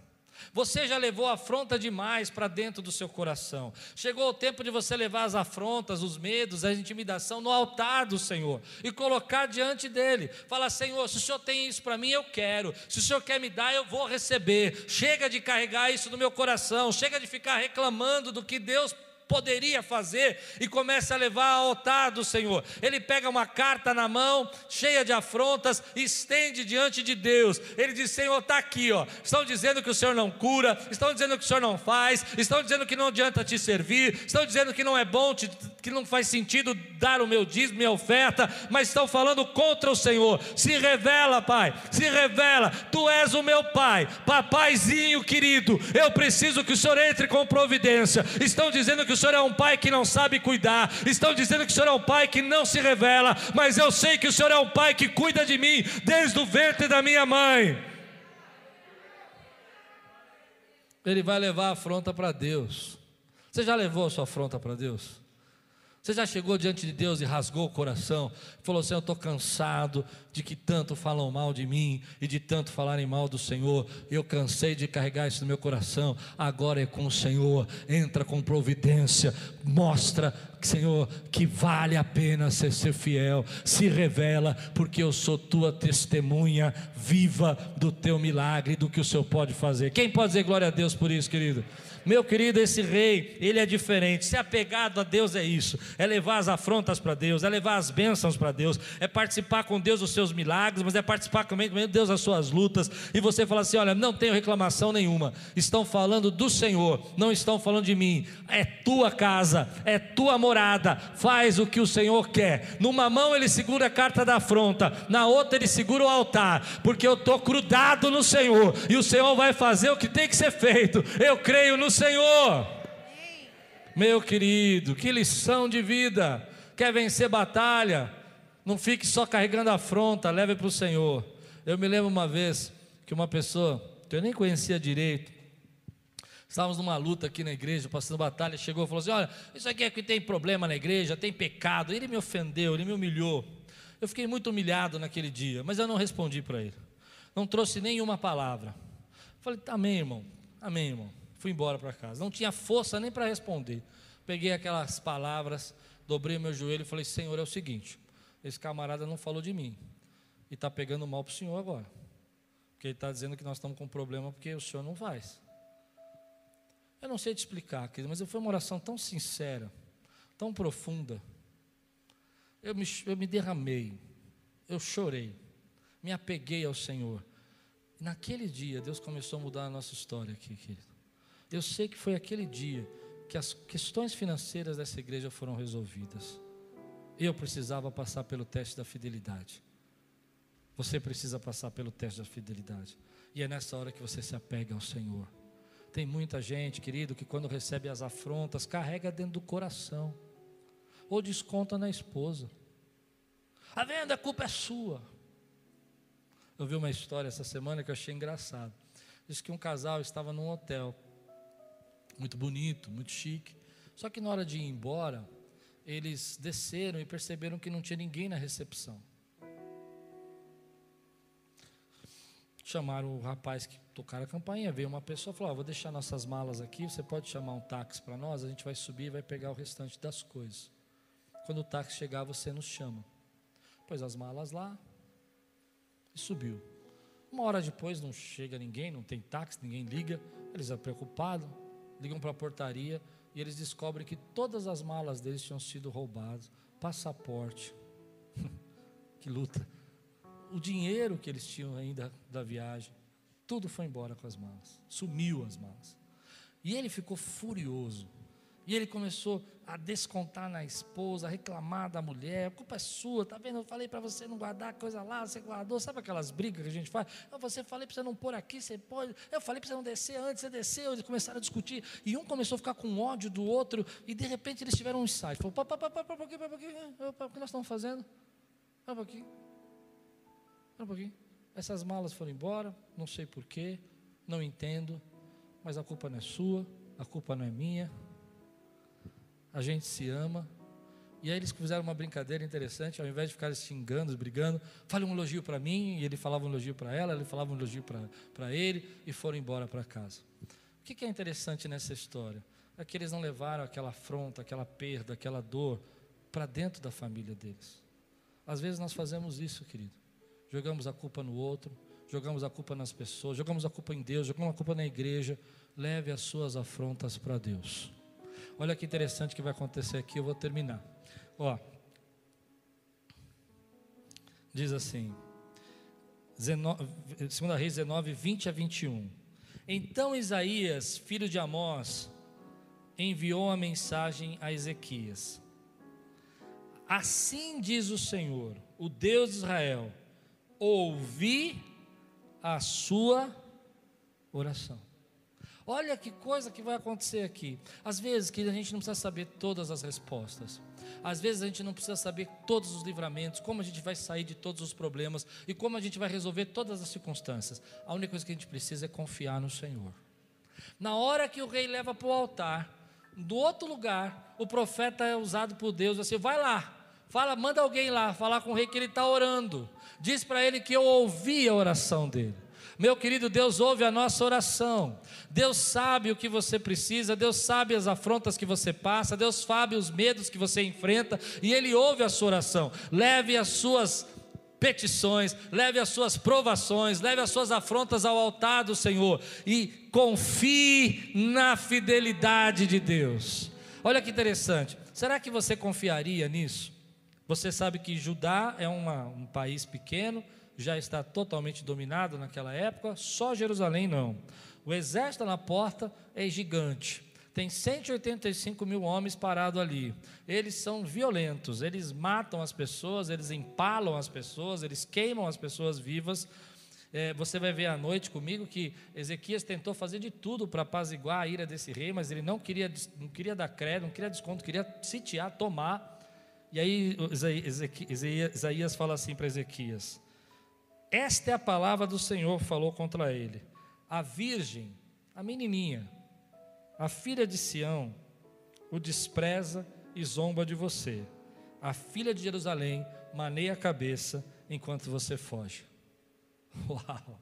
Speaker 1: Você já levou afronta demais para dentro do seu coração. Chegou o tempo de você levar as afrontas, os medos, a intimidação no altar do Senhor e colocar diante dele. Falar: Senhor, se o Senhor tem isso para mim, eu quero. Se o Senhor quer me dar, eu vou receber. Chega de carregar isso no meu coração. Chega de ficar reclamando do que Deus poderia fazer e começa a levar ao altar do Senhor. Ele pega uma carta na mão, cheia de afrontas, estende diante de Deus. Ele diz: Senhor, está aqui, ó. Estão dizendo que o Senhor não cura, estão dizendo que o Senhor não faz, estão dizendo que não adianta te servir, estão dizendo que não é bom, te, que não faz sentido dar o meu dízimo, minha oferta, mas estão falando contra o Senhor. Se revela, Pai, se revela. Tu és o meu Pai, papaizinho querido. Eu preciso que o Senhor entre com providência. Estão dizendo que o Senhor é um pai que não sabe cuidar, estão dizendo que o Senhor é um pai que não se revela, mas eu sei que o Senhor é um pai que cuida de mim desde o ventre da minha mãe. Ele vai levar a afronta para Deus. Você já levou a sua afronta para Deus? Você já chegou diante de Deus e rasgou o coração? Falou assim: Eu estou cansado de que tanto falam mal de mim e de tanto falarem mal do Senhor. Eu cansei de carregar isso no meu coração. Agora é com o Senhor. Entra com providência. Mostra, Senhor, que vale a pena ser, ser fiel. Se revela, porque eu sou tua testemunha viva do teu milagre, do que o Senhor pode fazer. Quem pode dizer glória a Deus por isso, querido? Meu querido, esse rei, ele é diferente. Ser apegado a Deus é isso: é levar as afrontas para Deus, é levar as bênçãos para Deus, é participar com Deus dos seus milagres, mas é participar também com Deus das suas lutas. E você fala assim: olha, não tenho reclamação nenhuma. Estão falando do Senhor, não estão falando de mim. É tua casa, é tua morada. Faz o que o Senhor quer. Numa mão ele segura a carta da afronta, na outra ele segura o altar, porque eu estou grudado no Senhor e o Senhor vai fazer o que tem que ser feito. Eu creio no Senhor. Meu querido, que lição de vida. Quer vencer batalha? Não fique só carregando afronta, leve para o Senhor. Eu me lembro uma vez que uma pessoa, que eu nem conhecia direito, Estávamos numa luta aqui na igreja, passando batalha, chegou e falou assim: Olha, isso aqui é que tem problema na igreja, tem pecado. Ele me ofendeu, ele me humilhou. Eu fiquei muito humilhado naquele dia, mas eu não respondi para ele. Não trouxe nenhuma palavra. Falei, amém, irmão. Amém, irmão. Fui embora para casa. Não tinha força nem para responder. Peguei aquelas palavras, dobrei meu joelho e falei: Senhor, é o seguinte: esse camarada não falou de mim. E está pegando mal para o senhor agora. Porque ele está dizendo que nós estamos com problema porque o senhor não faz. Eu não sei te explicar, querido, mas foi uma oração tão sincera, tão profunda. Eu me, eu me derramei, eu chorei, me apeguei ao Senhor. Naquele dia, Deus começou a mudar a nossa história aqui, querido. Eu sei que foi aquele dia que as questões financeiras dessa igreja foram resolvidas. Eu precisava passar pelo teste da fidelidade. Você precisa passar pelo teste da fidelidade. E é nessa hora que você se apega ao Senhor. Tem muita gente, querido, que quando recebe as afrontas, carrega dentro do coração, ou desconta na esposa. A venda, a culpa é sua. Eu vi uma história essa semana que eu achei engraçado. Diz que um casal estava num hotel, muito bonito, muito chique. Só que na hora de ir embora, eles desceram e perceberam que não tinha ninguém na recepção. Chamaram o rapaz que tocaram a campainha, veio uma pessoa e falou: ah, vou deixar nossas malas aqui, você pode chamar um táxi para nós, a gente vai subir e vai pegar o restante das coisas. Quando o táxi chegar, você nos chama. Pôs as malas lá e subiu. Uma hora depois não chega ninguém, não tem táxi, ninguém liga. Eles estão preocupados, ligam para a portaria e eles descobrem que todas as malas deles tinham sido roubadas, passaporte. que luta o dinheiro que eles tinham ainda da viagem, tudo foi embora com as malas, sumiu as malas. E ele ficou furioso. E ele começou a descontar na esposa, a reclamar da mulher, a culpa é sua, tá vendo? Eu falei para você não guardar coisa lá, você guardou, sabe aquelas brigas que a gente faz? Eu você falei para você não pôr aqui, você pode. Eu falei para você não descer antes, você desceu, eles começaram a discutir, e um começou a ficar com ódio do outro, e de repente eles tiveram um ensaio. Falou, papá, papá, papá, papá, papá, o que nós estamos fazendo? Olha um pouquinho. Olha um pouquinho. Essas malas foram embora, não sei porquê, não entendo, mas a culpa não é sua, a culpa não é minha, a gente se ama. E aí eles fizeram uma brincadeira interessante, ao invés de ficarem xingando, brigando, fale um elogio para mim, e ele falava um elogio para ela, ele falava um elogio para ele, e foram embora para casa. O que, que é interessante nessa história? É que eles não levaram aquela afronta, aquela perda, aquela dor para dentro da família deles. Às vezes nós fazemos isso, querido jogamos a culpa no outro, jogamos a culpa nas pessoas, jogamos a culpa em Deus, jogamos a culpa na igreja. Leve as suas afrontas para Deus. Olha que interessante que vai acontecer aqui, eu vou terminar. Ó, diz assim, 2 Reis 19, 20 a 21. Então Isaías, filho de Amós, enviou a mensagem a Ezequias. Assim diz o Senhor, o Deus de Israel: ouvir a sua oração. Olha que coisa que vai acontecer aqui. Às vezes que a gente não precisa saber todas as respostas. Às vezes a gente não precisa saber todos os livramentos, como a gente vai sair de todos os problemas e como a gente vai resolver todas as circunstâncias. A única coisa que a gente precisa é confiar no Senhor. Na hora que o rei leva para o altar, do outro lugar, o profeta é usado por Deus assim: vai lá, Fala, manda alguém lá falar com o rei que ele está orando. Diz para ele que eu ouvi a oração dele. Meu querido, Deus ouve a nossa oração. Deus sabe o que você precisa, Deus sabe as afrontas que você passa, Deus sabe os medos que você enfrenta e Ele ouve a sua oração. Leve as suas petições, leve as suas provações, leve as suas afrontas ao altar do Senhor e confie na fidelidade de Deus. Olha que interessante, será que você confiaria nisso? Você sabe que Judá é uma, um país pequeno, já está totalmente dominado naquela época, só Jerusalém não. O exército na porta é gigante. Tem 185 mil homens parados ali. Eles são violentos, eles matam as pessoas, eles empalam as pessoas, eles queimam as pessoas vivas. É, você vai ver à noite comigo que Ezequias tentou fazer de tudo para apaziguar a ira desse rei, mas ele não queria, não queria dar crédito, não queria desconto, queria sitiar, tomar. E aí Isaías fala assim para Ezequias: Esta é a palavra do Senhor falou contra ele. A virgem, a menininha, A filha de Sião o despreza e zomba de você. A filha de Jerusalém maneia a cabeça enquanto você foge. Uau!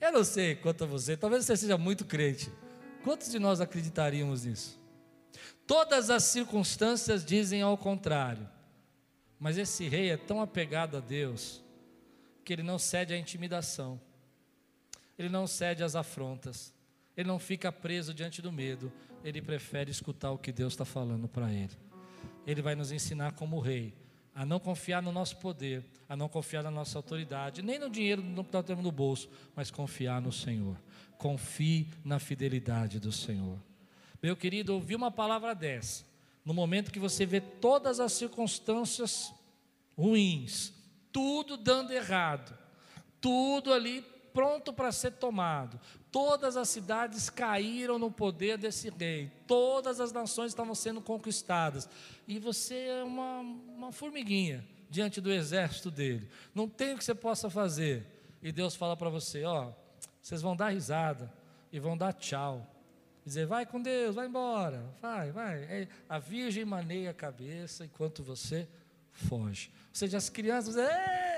Speaker 1: Eu não sei quanto a você, talvez você seja muito crente. Quantos de nós acreditaríamos nisso? Todas as circunstâncias dizem ao contrário. Mas esse rei é tão apegado a Deus que ele não cede à intimidação, ele não cede às afrontas, ele não fica preso diante do medo, ele prefere escutar o que Deus está falando para ele. Ele vai nos ensinar como rei a não confiar no nosso poder, a não confiar na nossa autoridade, nem no dinheiro que nós temos no bolso, mas confiar no Senhor. Confie na fidelidade do Senhor. Meu querido, ouvir uma palavra dessa, no momento que você vê todas as circunstâncias ruins, tudo dando errado, tudo ali pronto para ser tomado. Todas as cidades caíram no poder desse rei, todas as nações estavam sendo conquistadas, e você é uma, uma formiguinha diante do exército dele, não tem o que você possa fazer. E Deus fala para você: Ó, vocês vão dar risada e vão dar tchau. Dizer, vai com Deus, vai embora, vai, vai. É, a virgem maneia a cabeça enquanto você foge. Ou seja, as crianças,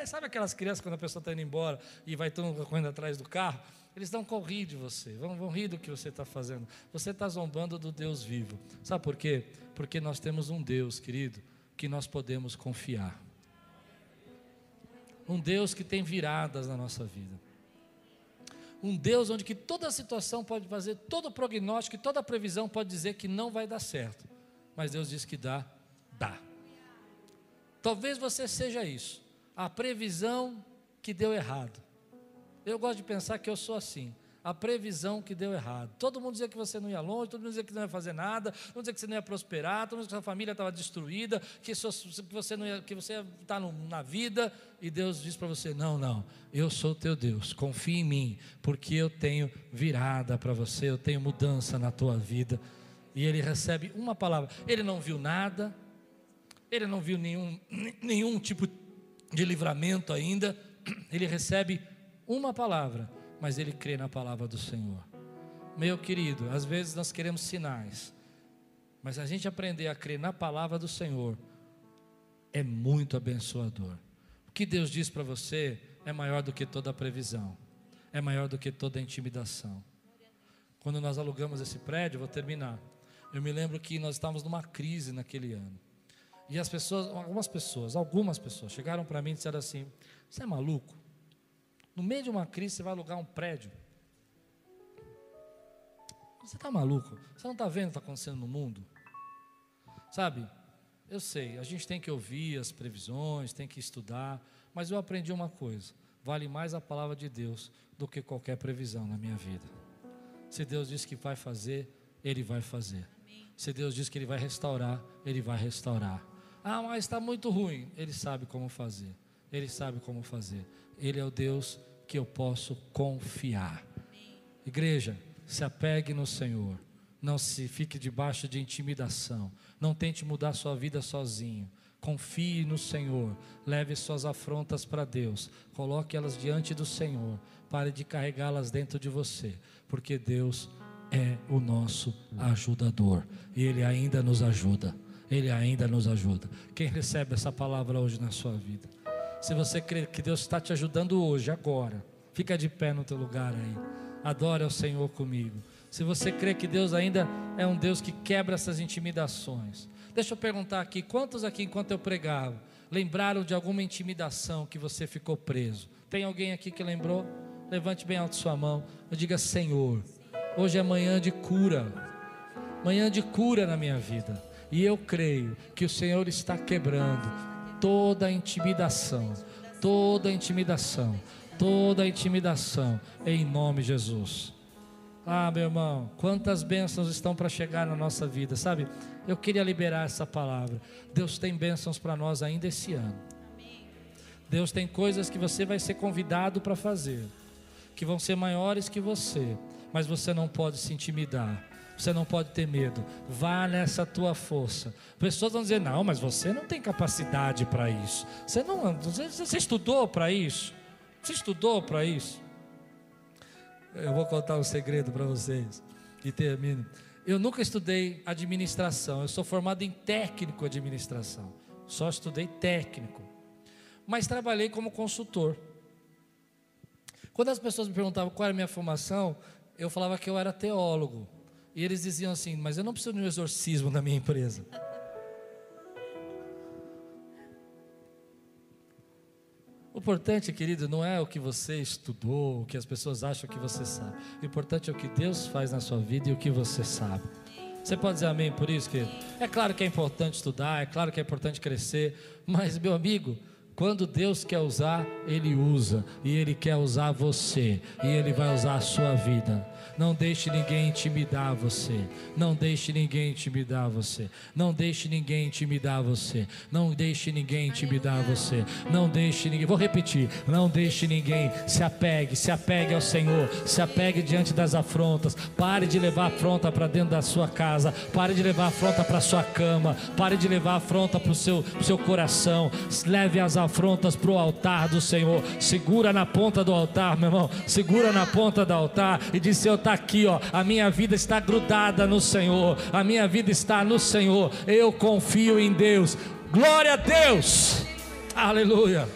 Speaker 1: sabe aquelas crianças quando a pessoa está indo embora e vai todo mundo correndo atrás do carro? Eles vão correr de você, vão, vão rir do que você está fazendo. Você está zombando do Deus vivo. Sabe por quê? Porque nós temos um Deus, querido, que nós podemos confiar. Um Deus que tem viradas na nossa vida. Um Deus onde que toda situação pode fazer, todo prognóstico, toda previsão pode dizer que não vai dar certo. Mas Deus diz que dá, dá. Talvez você seja isso, a previsão que deu errado. Eu gosto de pensar que eu sou assim, a previsão que deu errado. Todo mundo dizia que você não ia longe, todo mundo dizia que não ia fazer nada, todo mundo dizia que você não ia prosperar, todo mundo dizia que sua família estava destruída, que, você não ia, que você ia estar na vida, e Deus diz para você: não, não, eu sou teu Deus, confie em mim, porque eu tenho virada para você, eu tenho mudança na tua vida. E ele recebe uma palavra, ele não viu nada, ele não viu nenhum, nenhum tipo de livramento ainda, ele recebe uma palavra, mas ele crê na palavra do Senhor. Meu querido, às vezes nós queremos sinais, mas a gente aprender a crer na palavra do Senhor é muito abençoador. O que Deus diz para você é maior do que toda previsão, é maior do que toda a intimidação. Quando nós alugamos esse prédio, vou terminar. Eu me lembro que nós estávamos numa crise naquele ano. E as pessoas, algumas pessoas, algumas pessoas chegaram para mim e disseram assim: Você é maluco? No meio de uma crise você vai alugar um prédio? Você está maluco? Você não está vendo o que está acontecendo no mundo? Sabe, eu sei, a gente tem que ouvir as previsões, tem que estudar, mas eu aprendi uma coisa: vale mais a palavra de Deus do que qualquer previsão na minha vida. Se Deus diz que vai fazer, Ele vai fazer. Se Deus diz que Ele vai restaurar, Ele vai restaurar. Ah, mas está muito ruim. Ele sabe como fazer. Ele sabe como fazer. Ele é o Deus que eu posso confiar. Igreja, se apegue no Senhor. Não se fique debaixo de intimidação. Não tente mudar sua vida sozinho. Confie no Senhor. Leve suas afrontas para Deus. Coloque elas diante do Senhor. Pare de carregá-las dentro de você. Porque Deus é o nosso ajudador. E Ele ainda nos ajuda. Ele ainda nos ajuda. Quem recebe essa palavra hoje na sua vida? Se você crê que Deus está te ajudando hoje, agora, fica de pé no teu lugar aí. Adore ao Senhor comigo. Se você crê que Deus ainda é um Deus que quebra essas intimidações. Deixa eu perguntar aqui, quantos aqui enquanto eu pregava, lembraram de alguma intimidação que você ficou preso? Tem alguém aqui que lembrou? Levante bem alto sua mão. Eu diga, Senhor, hoje é manhã de cura. Manhã de cura na minha vida. E eu creio que o Senhor está quebrando toda intimidação, toda intimidação, toda intimidação, em nome de Jesus. Ah, meu irmão, quantas bênçãos estão para chegar na nossa vida, sabe? Eu queria liberar essa palavra. Deus tem bênçãos para nós ainda esse ano. Deus tem coisas que você vai ser convidado para fazer, que vão ser maiores que você, mas você não pode se intimidar você não pode ter medo. Vá nessa tua força. Pessoas vão dizer: não, mas você não tem capacidade para isso. Você não, você, você estudou para isso? Você estudou para isso? Eu vou contar um segredo para vocês e termino. Eu nunca estudei administração, eu sou formado em técnico administração. Só estudei técnico. Mas trabalhei como consultor. Quando as pessoas me perguntavam qual era a minha formação, eu falava que eu era teólogo. E eles diziam assim: Mas eu não preciso de um exorcismo na minha empresa. O importante, querido, não é o que você estudou, o que as pessoas acham que você sabe. O importante é o que Deus faz na sua vida e o que você sabe. Você pode dizer amém por isso, querido? É claro que é importante estudar, é claro que é importante crescer, mas, meu amigo, quando Deus quer usar, Ele usa, e Ele quer usar você, e Ele vai usar a sua vida. Não deixe ninguém intimidar você. Não deixe ninguém intimidar você. Não deixe ninguém intimidar você. Não deixe ninguém intimidar você. Não deixe ninguém. Vou repetir. Não deixe ninguém. Se apegue, se apegue ao Senhor. Se apegue diante das afrontas. Pare de levar afronta para dentro da sua casa. Pare de levar afronta para sua cama. Pare de levar afronta para o seu, seu coração. Leve as afrontas para o altar do Senhor. Segura na ponta do altar, meu irmão. Segura na ponta do altar e diz: Senhor, está aqui, ó. A minha vida está grudada no Senhor. A minha vida está no Senhor. Eu confio em Deus. Glória a Deus. Aleluia.